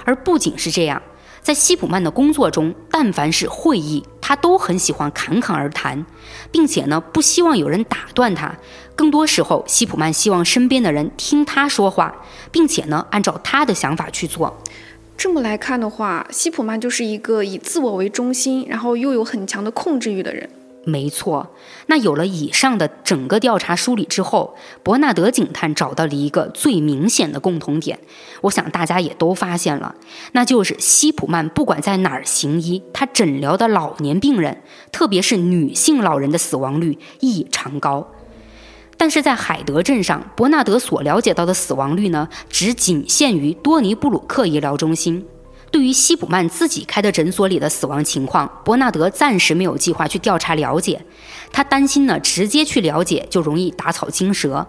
而不仅是这样。在西普曼的工作中，但凡是会议，他都很喜欢侃侃而谈，并且呢，不希望有人打断他。更多时候，西普曼希望身边的人听他说话，并且呢，按照他的想法去做。这么来看的话，西普曼就是一个以自我为中心，然后又有很强的控制欲的人。没错，那有了以上的整个调查梳理之后，伯纳德警探找到了一个最明显的共同点，我想大家也都发现了，那就是西普曼不管在哪儿行医，他诊疗的老年病人，特别是女性老人的死亡率异常高。但是在海德镇上，伯纳德所了解到的死亡率呢，只仅限于多尼布鲁克医疗中心。对于希普曼自己开的诊所里的死亡情况，伯纳德暂时没有计划去调查了解。他担心呢，直接去了解就容易打草惊蛇。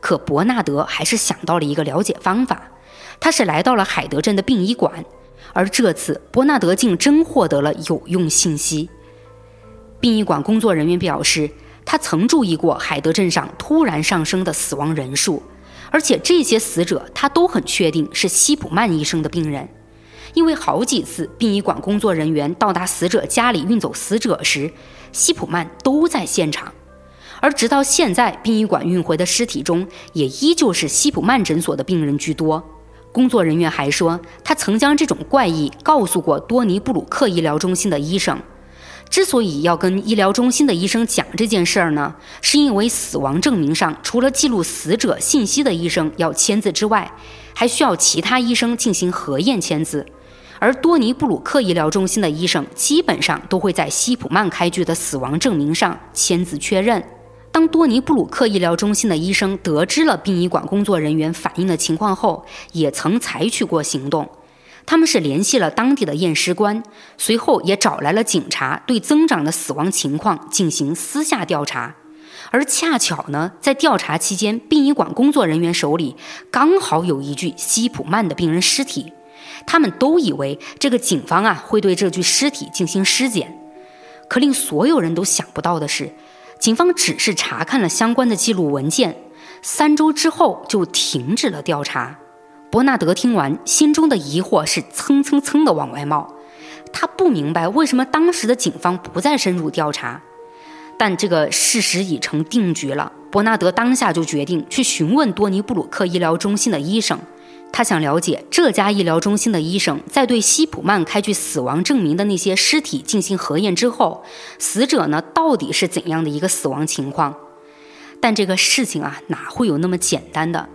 可伯纳德还是想到了一个了解方法，他是来到了海德镇的殡仪馆，而这次伯纳德竟真获得了有用信息。殡仪馆工作人员表示，他曾注意过海德镇上突然上升的死亡人数，而且这些死者他都很确定是希普曼医生的病人。因为好几次殡仪馆工作人员到达死者家里运走死者时，西普曼都在现场，而直到现在，殡仪馆运回的尸体中也依旧是西普曼诊所的病人居多。工作人员还说，他曾将这种怪异告诉过多尼布鲁克医疗中心的医生。之所以要跟医疗中心的医生讲这件事儿呢，是因为死亡证明上除了记录死者信息的医生要签字之外，还需要其他医生进行核验签字。而多尼布鲁克医疗中心的医生基本上都会在西普曼开具的死亡证明上签字确认。当多尼布鲁克医疗中心的医生得知了殡仪馆工作人员反映的情况后，也曾采取过行动。他们是联系了当地的验尸官，随后也找来了警察，对增长的死亡情况进行私下调查。而恰巧呢，在调查期间，殡仪馆工作人员手里刚好有一具西普曼的病人尸体。他们都以为这个警方啊会对这具尸体进行尸检，可令所有人都想不到的是，警方只是查看了相关的记录文件，三周之后就停止了调查。伯纳德听完，心中的疑惑是蹭蹭蹭的往外冒，他不明白为什么当时的警方不再深入调查，但这个事实已成定局了。伯纳德当下就决定去询问多尼布鲁克医疗中心的医生。他想了解这家医疗中心的医生在对西普曼开具死亡证明的那些尸体进行核验之后，死者呢到底是怎样的一个死亡情况？但这个事情啊哪会有那么简单的？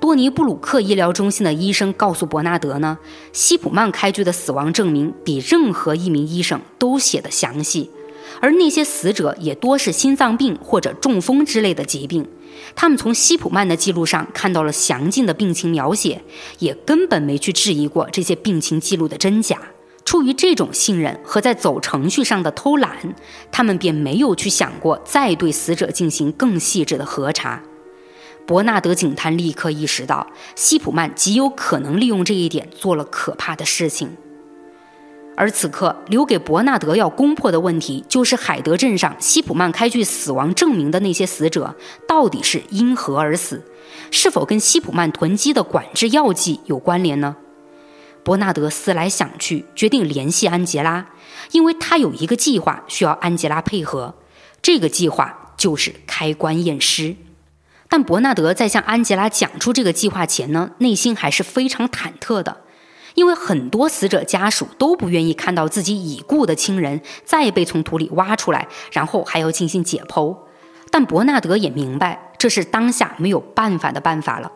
多尼布鲁克医疗中心的医生告诉伯纳德呢，西普曼开具的死亡证明比任何一名医生都写的详细，而那些死者也多是心脏病或者中风之类的疾病。他们从西普曼的记录上看到了详尽的病情描写，也根本没去质疑过这些病情记录的真假。出于这种信任和在走程序上的偷懒，他们便没有去想过再对死者进行更细致的核查。伯纳德警探立刻意识到，西普曼极有可能利用这一点做了可怕的事情。而此刻留给伯纳德要攻破的问题，就是海德镇上西普曼开具死亡证明的那些死者，到底是因何而死？是否跟西普曼囤积的管制药剂有关联呢？伯纳德思来想去，决定联系安吉拉，因为他有一个计划需要安吉拉配合。这个计划就是开棺验尸。但伯纳德在向安吉拉讲出这个计划前呢，内心还是非常忐忑的。因为很多死者家属都不愿意看到自己已故的亲人再被从土里挖出来，然后还要进行解剖。但伯纳德也明白，这是当下没有办法的办法了。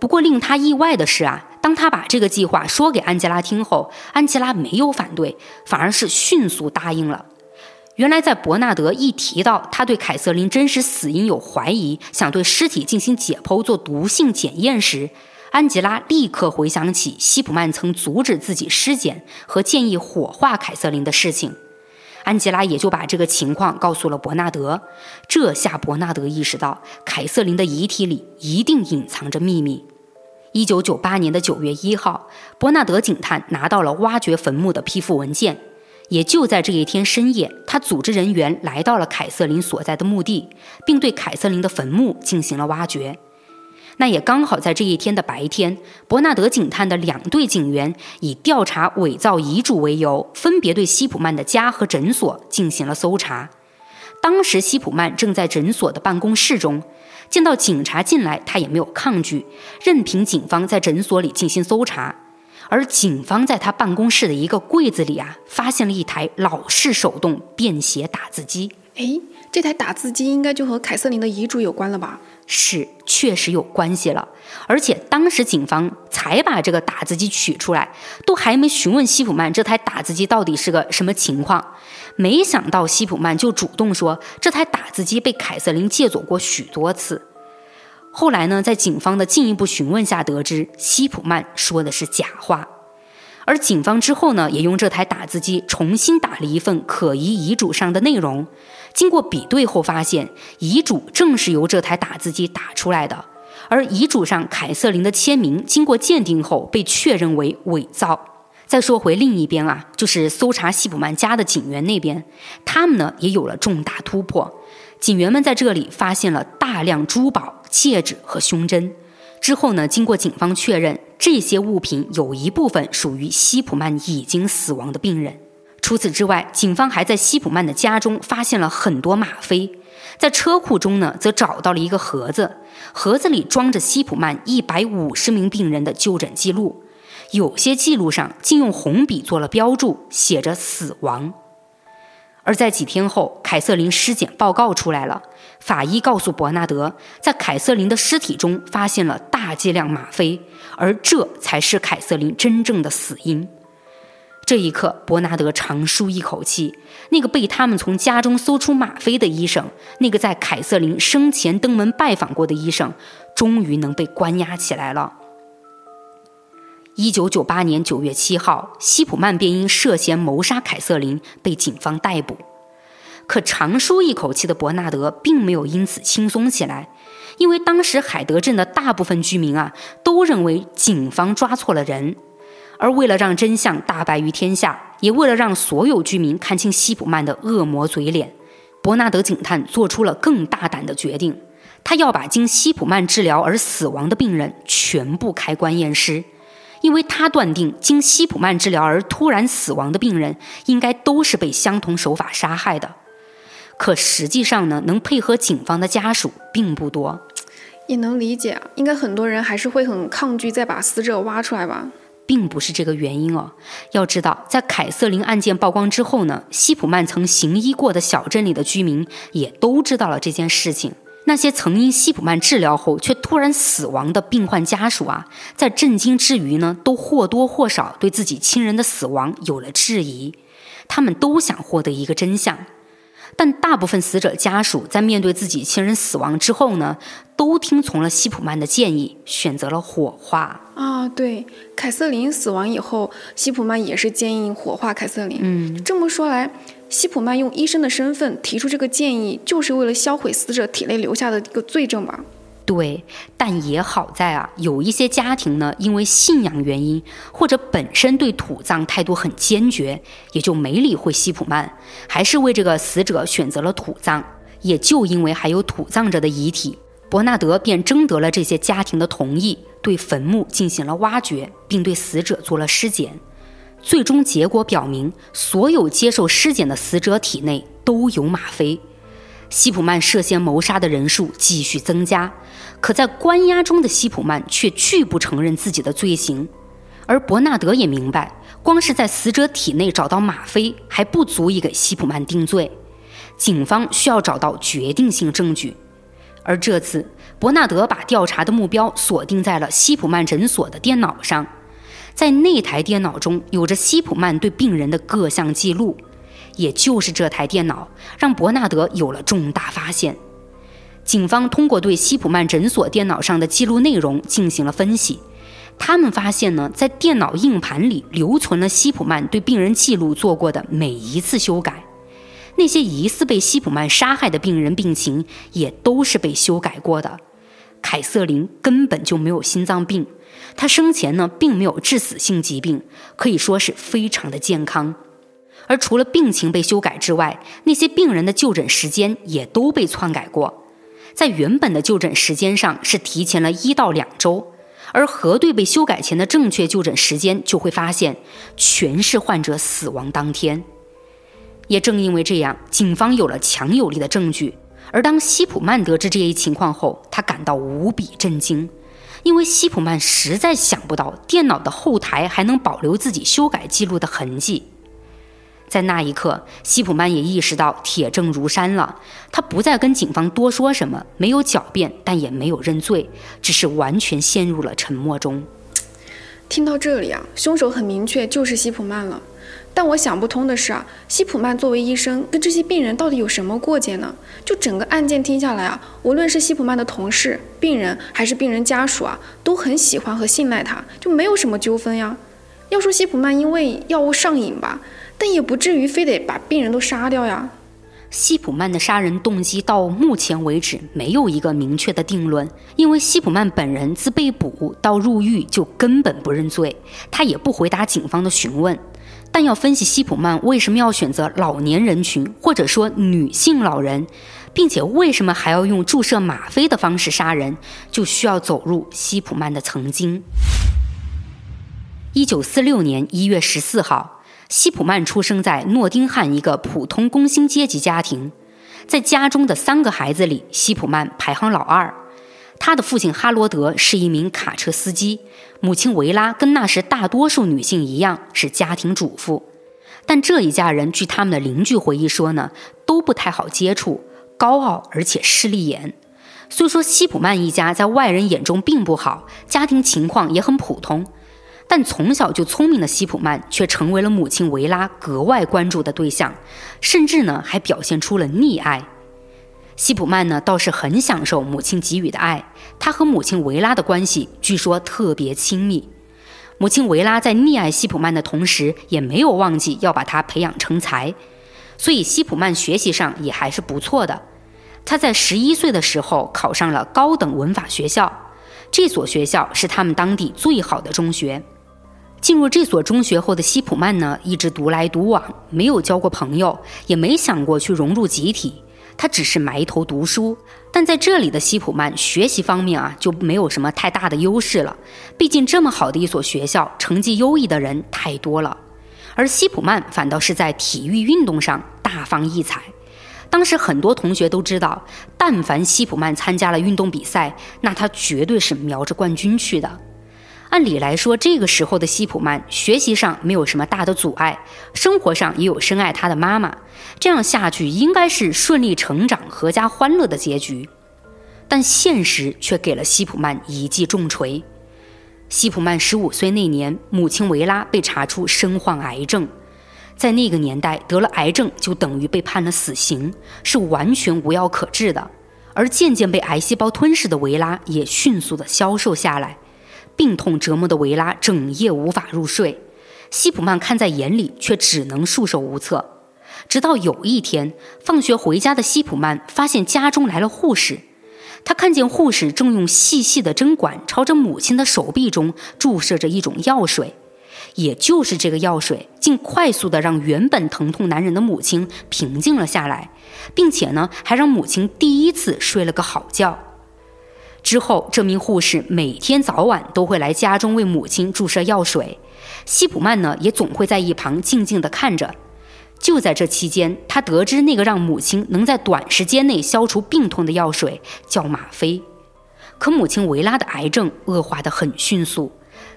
不过令他意外的是啊，当他把这个计划说给安吉拉听后，安吉拉没有反对，反而是迅速答应了。原来，在伯纳德一提到他对凯瑟琳真实死因有怀疑，想对尸体进行解剖做毒性检验时，安吉拉立刻回想起希普曼曾阻止自己尸检和建议火化凯瑟琳的事情。安吉拉也就把这个情况告诉了伯纳德，这下伯纳德意识到凯瑟琳的遗体里一定隐藏着秘密。一九九八年的九月一号，伯纳德警探拿到了挖掘坟墓的批复文件。也就在这一天深夜，他组织人员来到了凯瑟琳所在的墓地，并对凯瑟琳的坟墓进行了挖掘。那也刚好在这一天的白天，伯纳德警探的两队警员以调查伪造遗嘱为由，分别对西普曼的家和诊所进行了搜查。当时西普曼正在诊所的办公室中，见到警察进来，他也没有抗拒，任凭警方在诊所里进行搜查。而警方在他办公室的一个柜子里啊，发现了一台老式手动便携打字机。哎，这台打字机应该就和凯瑟琳的遗嘱有关了吧？是，确实有关系了。而且当时警方才把这个打字机取出来，都还没询问西普曼这台打字机到底是个什么情况。没想到西普曼就主动说，这台打字机被凯瑟琳借走过许多次。后来呢，在警方的进一步询问下，得知西普曼说的是假话。而警方之后呢，也用这台打字机重新打了一份可疑遗嘱上的内容。经过比对后，发现遗嘱正是由这台打字机打出来的，而遗嘱上凯瑟琳的签名经过鉴定后被确认为伪造。再说回另一边啊，就是搜查西普曼家的警员那边，他们呢也有了重大突破。警员们在这里发现了大量珠宝、戒指和胸针。之后呢，经过警方确认，这些物品有一部分属于西普曼已经死亡的病人。除此之外，警方还在西普曼的家中发现了很多吗啡，在车库中呢，则找到了一个盒子，盒子里装着西普曼一百五十名病人的就诊记录，有些记录上竟用红笔做了标注，写着“死亡”。而在几天后，凯瑟琳尸检报告出来了。法医告诉伯纳德，在凯瑟琳的尸体中发现了大剂量吗啡，而这才是凯瑟琳真正的死因。这一刻，伯纳德长舒一口气。那个被他们从家中搜出吗啡的医生，那个在凯瑟琳生前登门拜访过的医生，终于能被关押起来了。一九九八年九月七号，西普曼便因涉嫌谋杀凯瑟琳被警方逮捕。可长舒一口气的伯纳德并没有因此轻松起来，因为当时海德镇的大部分居民啊都认为警方抓错了人。而为了让真相大白于天下，也为了让所有居民看清西普曼的恶魔嘴脸，伯纳德警探做出了更大胆的决定：他要把经西普曼治疗而死亡的病人全部开棺验尸。因为他断定，经西普曼治疗而突然死亡的病人，应该都是被相同手法杀害的。可实际上呢，能配合警方的家属并不多。也能理解，应该很多人还是会很抗拒再把死者挖出来吧？并不是这个原因哦。要知道，在凯瑟琳案件曝光之后呢，西普曼曾行医过的小镇里的居民也都知道了这件事情。那些曾因西普曼治疗后却突然死亡的病患家属啊，在震惊之余呢，都或多或少对自己亲人的死亡有了质疑。他们都想获得一个真相，但大部分死者家属在面对自己亲人死亡之后呢，都听从了西普曼的建议，选择了火化。啊，对，凯瑟琳死亡以后，西普曼也是建议火化凯瑟琳。嗯，这么说来。西普曼用医生的身份提出这个建议，就是为了销毁死者体内留下的一个罪证吧？对，但也好在啊，有一些家庭呢，因为信仰原因，或者本身对土葬态度很坚决，也就没理会西普曼，还是为这个死者选择了土葬。也就因为还有土葬者的遗体，伯纳德便征得了这些家庭的同意，对坟墓进行了挖掘，并对死者做了尸检。最终结果表明，所有接受尸检的死者体内都有吗啡。西普曼涉嫌谋杀的人数继续增加，可在关押中的西普曼却拒不承认自己的罪行。而伯纳德也明白，光是在死者体内找到吗啡还不足以给西普曼定罪，警方需要找到决定性证据。而这次，伯纳德把调查的目标锁定在了西普曼诊所的电脑上，在那台电脑中有着西普曼对病人的各项记录，也就是这台电脑让伯纳德有了重大发现。警方通过对西普曼诊所电脑上的记录内容进行了分析，他们发现呢，在电脑硬盘里留存了西普曼对病人记录做过的每一次修改。那些疑似被西普曼杀害的病人病情也都是被修改过的。凯瑟琳根本就没有心脏病，她生前呢并没有致死性疾病，可以说是非常的健康。而除了病情被修改之外，那些病人的就诊时间也都被篡改过，在原本的就诊时间上是提前了一到两周，而核对被修改前的正确就诊时间，就会发现全是患者死亡当天。也正因为这样，警方有了强有力的证据。而当西普曼得知这一情况后，他感到无比震惊，因为西普曼实在想不到电脑的后台还能保留自己修改记录的痕迹。在那一刻，西普曼也意识到铁证如山了。他不再跟警方多说什么，没有狡辩，但也没有认罪，只是完全陷入了沉默中。听到这里啊，凶手很明确，就是西普曼了。但我想不通的是啊，西普曼作为医生，跟这些病人到底有什么过节呢？就整个案件听下来啊，无论是西普曼的同事、病人，还是病人家属啊，都很喜欢和信赖他，就没有什么纠纷呀。要说西普曼因为药物上瘾吧，但也不至于非得把病人都杀掉呀。西普曼的杀人动机到目前为止没有一个明确的定论，因为西普曼本人自被捕到入狱就根本不认罪，他也不回答警方的询问。但要分析西普曼为什么要选择老年人群，或者说女性老人，并且为什么还要用注射吗啡的方式杀人，就需要走入西普曼的曾经。一九四六年一月十四号，西普曼出生在诺丁汉一个普通工薪阶级家庭，在家中的三个孩子里，西普曼排行老二。他的父亲哈罗德是一名卡车司机，母亲维拉跟那时大多数女性一样是家庭主妇。但这一家人据他们的邻居回忆说呢，都不太好接触，高傲而且势利眼。虽说西普曼一家在外人眼中并不好，家庭情况也很普通，但从小就聪明的西普曼却成为了母亲维拉格外关注的对象，甚至呢还表现出了溺爱。西普曼呢倒是很享受母亲给予的爱，他和母亲维拉的关系据说特别亲密。母亲维拉在溺爱西普曼的同时，也没有忘记要把他培养成才，所以西普曼学习上也还是不错的。他在十一岁的时候考上了高等文法学校，这所学校是他们当地最好的中学。进入这所中学后的西普曼呢，一直独来独往，没有交过朋友，也没想过去融入集体。他只是埋头读书，但在这里的西普曼学习方面啊就没有什么太大的优势了。毕竟这么好的一所学校，成绩优异的人太多了，而西普曼反倒是在体育运动上大放异彩。当时很多同学都知道，但凡西普曼参加了运动比赛，那他绝对是瞄着冠军去的。按理来说，这个时候的西普曼学习上没有什么大的阻碍，生活上也有深爱他的妈妈，这样下去应该是顺利成长、阖家欢乐的结局。但现实却给了西普曼一记重锤。西普曼十五岁那年，母亲维拉被查出身患癌症，在那个年代，得了癌症就等于被判了死刑，是完全无药可治的。而渐渐被癌细胞吞噬的维拉也迅速的消瘦下来。病痛折磨的维拉整夜无法入睡，西普曼看在眼里，却只能束手无策。直到有一天，放学回家的西普曼发现家中来了护士，他看见护士正用细细的针管朝着母亲的手臂中注射着一种药水，也就是这个药水，竟快速的让原本疼痛难忍的母亲平静了下来，并且呢，还让母亲第一次睡了个好觉。之后，这名护士每天早晚都会来家中为母亲注射药水，西普曼呢也总会在一旁静静地看着。就在这期间，他得知那个让母亲能在短时间内消除病痛的药水叫吗啡。可母亲维拉的癌症恶化得很迅速，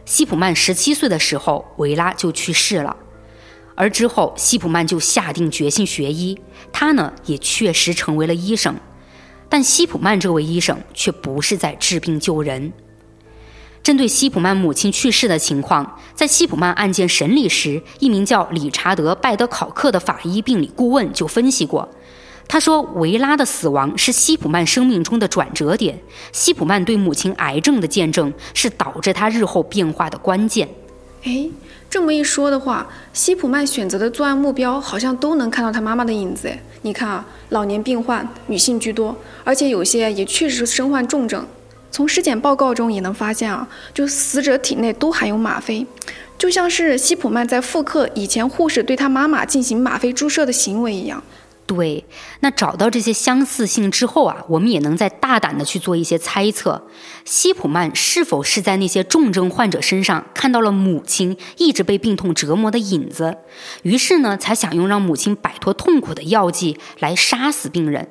西普曼十七岁的时候，维拉就去世了。而之后，西普曼就下定决心学医，他呢也确实成为了医生。但希普曼这位医生却不是在治病救人。针对希普曼母亲去世的情况，在希普曼案件审理时，一名叫理查德·拜德考克的法医病理顾问就分析过。他说，维拉的死亡是希普曼生命中的转折点，希普曼对母亲癌症的见证是导致他日后变化的关键。哎，这么一说的话，西普曼选择的作案目标好像都能看到他妈妈的影子。哎，你看啊，老年病患，女性居多，而且有些也确实身患重症。从尸检报告中也能发现啊，就死者体内都含有吗啡，就像是西普曼在复刻以前护士对他妈妈进行吗啡注射的行为一样。对，那找到这些相似性之后啊，我们也能再大胆的去做一些猜测：西普曼是否是在那些重症患者身上看到了母亲一直被病痛折磨的影子，于是呢，才想用让母亲摆脱痛苦的药剂来杀死病人？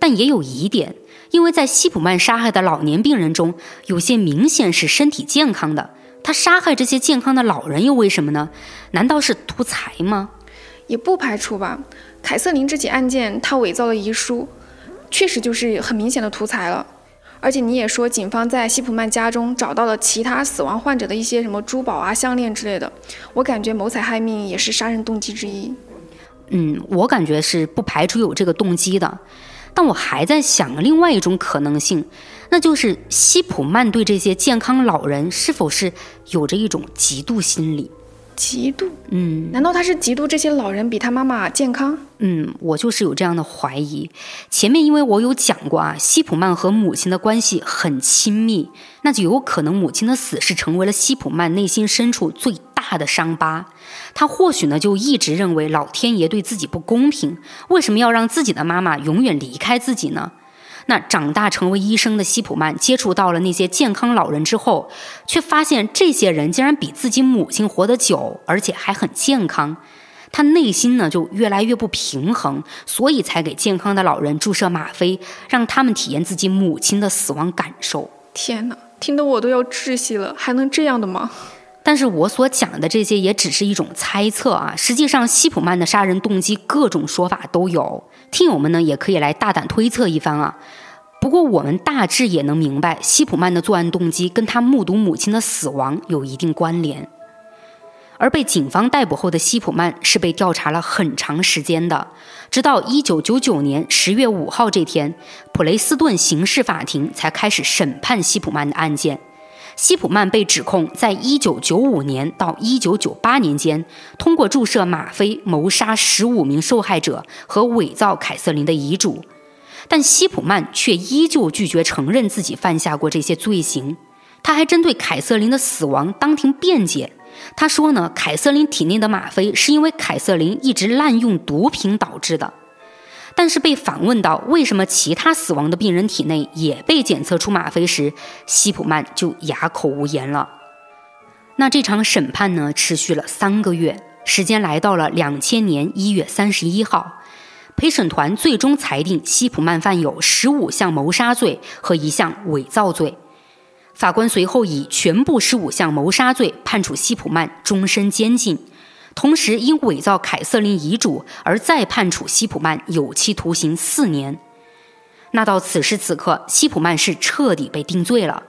但也有疑点，因为在西普曼杀害的老年病人中，有些明显是身体健康的，他杀害这些健康的老人又为什么呢？难道是图财吗？也不排除吧。凯瑟琳这起案件，他伪造了遗书，确实就是很明显的图财了。而且你也说，警方在西普曼家中找到了其他死亡患者的一些什么珠宝啊、项链之类的，我感觉谋财害命也是杀人动机之一。嗯，我感觉是不排除有这个动机的，但我还在想另外一种可能性，那就是西普曼对这些健康老人是否是有着一种嫉妒心理。嫉妒，嗯，难道他是嫉妒这些老人比他妈妈健康？嗯，我就是有这样的怀疑。前面因为我有讲过啊，西普曼和母亲的关系很亲密，那就有可能母亲的死是成为了西普曼内心深处最大的伤疤。他或许呢就一直认为老天爷对自己不公平，为什么要让自己的妈妈永远离开自己呢？那长大成为医生的西普曼接触到了那些健康老人之后，却发现这些人竟然比自己母亲活得久，而且还很健康。他内心呢就越来越不平衡，所以才给健康的老人注射吗啡，让他们体验自己母亲的死亡感受。天哪，听得我都要窒息了，还能这样的吗？但是我所讲的这些也只是一种猜测啊，实际上西普曼的杀人动机各种说法都有。听友们呢，也可以来大胆推测一番啊。不过我们大致也能明白，西普曼的作案动机跟他目睹母亲的死亡有一定关联。而被警方逮捕后的西普曼是被调查了很长时间的，直到一九九九年十月五号这天，普雷斯顿刑事法庭才开始审判西普曼的案件。西普曼被指控在一九九五年到一九九八年间，通过注射吗啡谋杀十五名受害者和伪造凯瑟琳的遗嘱，但西普曼却依旧拒绝承认自己犯下过这些罪行。他还针对凯瑟琳的死亡当庭辩解，他说呢，凯瑟琳体内的吗啡是因为凯瑟琳一直滥用毒品导致的。但是被反问到为什么其他死亡的病人体内也被检测出吗啡时，希普曼就哑口无言了。那这场审判呢，持续了三个月，时间来到了两千年一月三十一号，陪审团最终裁定希普曼犯有十五项谋杀罪和一项伪造罪。法官随后以全部十五项谋杀罪判处希普曼终身监禁。同时，因伪造凯瑟琳遗嘱而再判处希普曼有期徒刑四年。那到此时此刻，希普曼是彻底被定罪了。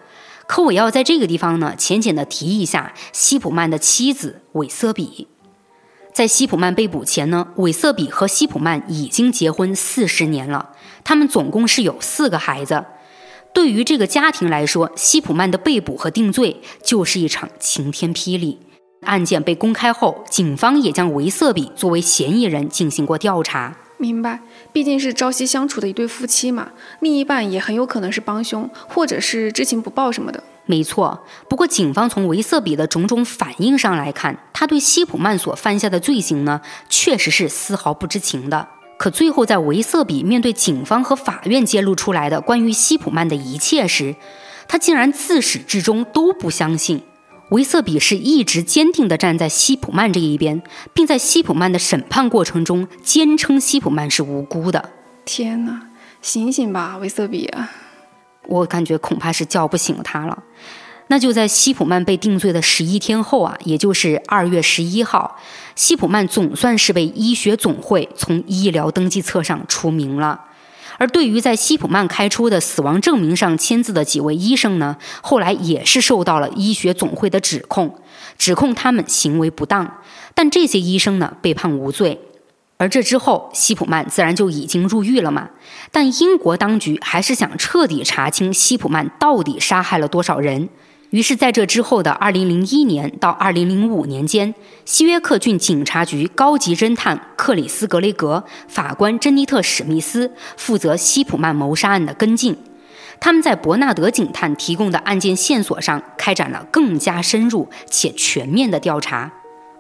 可我要在这个地方呢，浅浅的提一下希普曼的妻子韦瑟比。在希普曼被捕前呢，韦瑟比和希普曼已经结婚四十年了，他们总共是有四个孩子。对于这个家庭来说，希普曼的被捕和定罪就是一场晴天霹雳。案件被公开后，警方也将维瑟比作为嫌疑人进行过调查。明白，毕竟是朝夕相处的一对夫妻嘛，另一半也很有可能是帮凶，或者是知情不报什么的。没错，不过警方从维瑟比的种种反应上来看，他对西普曼所犯下的罪行呢，确实是丝毫不知情的。可最后，在维瑟比面对警方和法院揭露出来的关于西普曼的一切时，他竟然自始至终都不相信。维瑟比是一直坚定地站在西普曼这一边，并在西普曼的审判过程中坚称西普曼是无辜的。天哪，醒醒吧，维瑟比！我感觉恐怕是叫不醒他了。那就在西普曼被定罪的十一天后啊，也就是二月十一号，西普曼总算是被医学总会从医疗登记册上除名了。而对于在希普曼开出的死亡证明上签字的几位医生呢，后来也是受到了医学总会的指控，指控他们行为不当。但这些医生呢被判无罪。而这之后，希普曼自然就已经入狱了嘛。但英国当局还是想彻底查清希普曼到底杀害了多少人。于是，在这之后的2001年到2005年间，西约克郡警察局高级侦探克里斯·格雷格、法官珍妮特·史密斯负责西普曼谋杀案的跟进。他们在伯纳德警探提供的案件线索上开展了更加深入且全面的调查。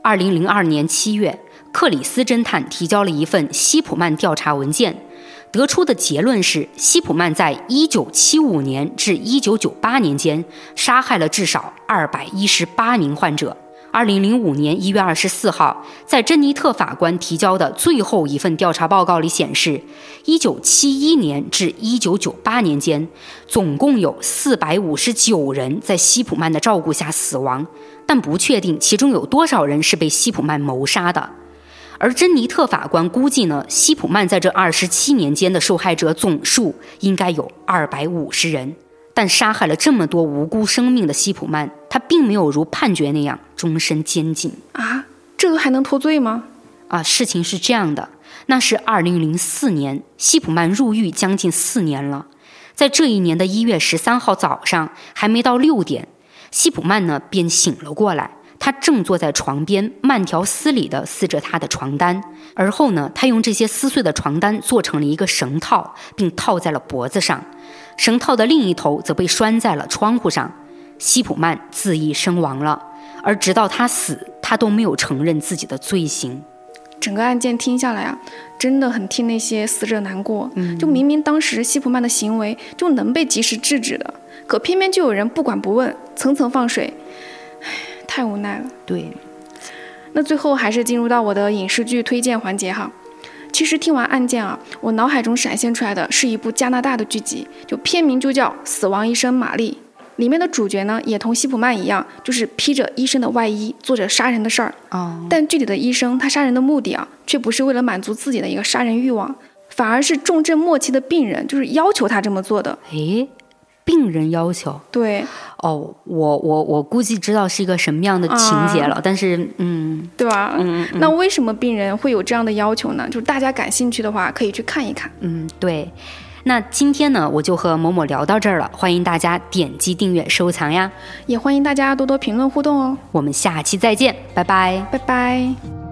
2002年7月，克里斯侦探提交了一份西普曼调查文件。得出的结论是，西普曼在1975年至1998年间杀害了至少218名患者。2005年1月24号，在珍妮特法官提交的最后一份调查报告里显示，1971年至1998年间，总共有459人在西普曼的照顾下死亡，但不确定其中有多少人是被西普曼谋杀的。而珍妮特法官估计呢，希普曼在这二十七年间的受害者总数应该有二百五十人。但杀害了这么多无辜生命的希普曼，他并没有如判决那样终身监禁啊！这个还能脱罪吗？啊，事情是这样的，那是二零零四年，希普曼入狱将近四年了。在这一年的一月十三号早上，还没到六点，希普曼呢便醒了过来。他正坐在床边，慢条斯理地撕着他的床单，而后呢，他用这些撕碎的床单做成了一个绳套，并套在了脖子上，绳套的另一头则被拴在了窗户上。西普曼自缢身亡了，而直到他死，他都没有承认自己的罪行。整个案件听下来啊，真的很替那些死者难过。嗯，就明明当时西普曼的行为就能被及时制止的，可偏偏就有人不管不问，层层放水。唉。太无奈了。对，那最后还是进入到我的影视剧推荐环节哈。其实听完案件啊，我脑海中闪现出来的是一部加拿大的剧集，就片名就叫《死亡医生玛丽》。里面的主角呢，也同西普曼一样，就是披着医生的外衣，做着杀人的事儿。哦。但具体的医生，他杀人的目的啊，却不是为了满足自己的一个杀人欲望，反而是重症末期的病人，就是要求他这么做的。诶。病人要求对哦，我我我估计知道是一个什么样的情节了，但是嗯，对吧？嗯，那为什么病人会有这样的要求呢？就是大家感兴趣的话，可以去看一看。嗯，对。那今天呢，我就和某某聊到这儿了，欢迎大家点击订阅收藏呀，也欢迎大家多多评论互动哦。我们下期再见，拜拜，拜拜。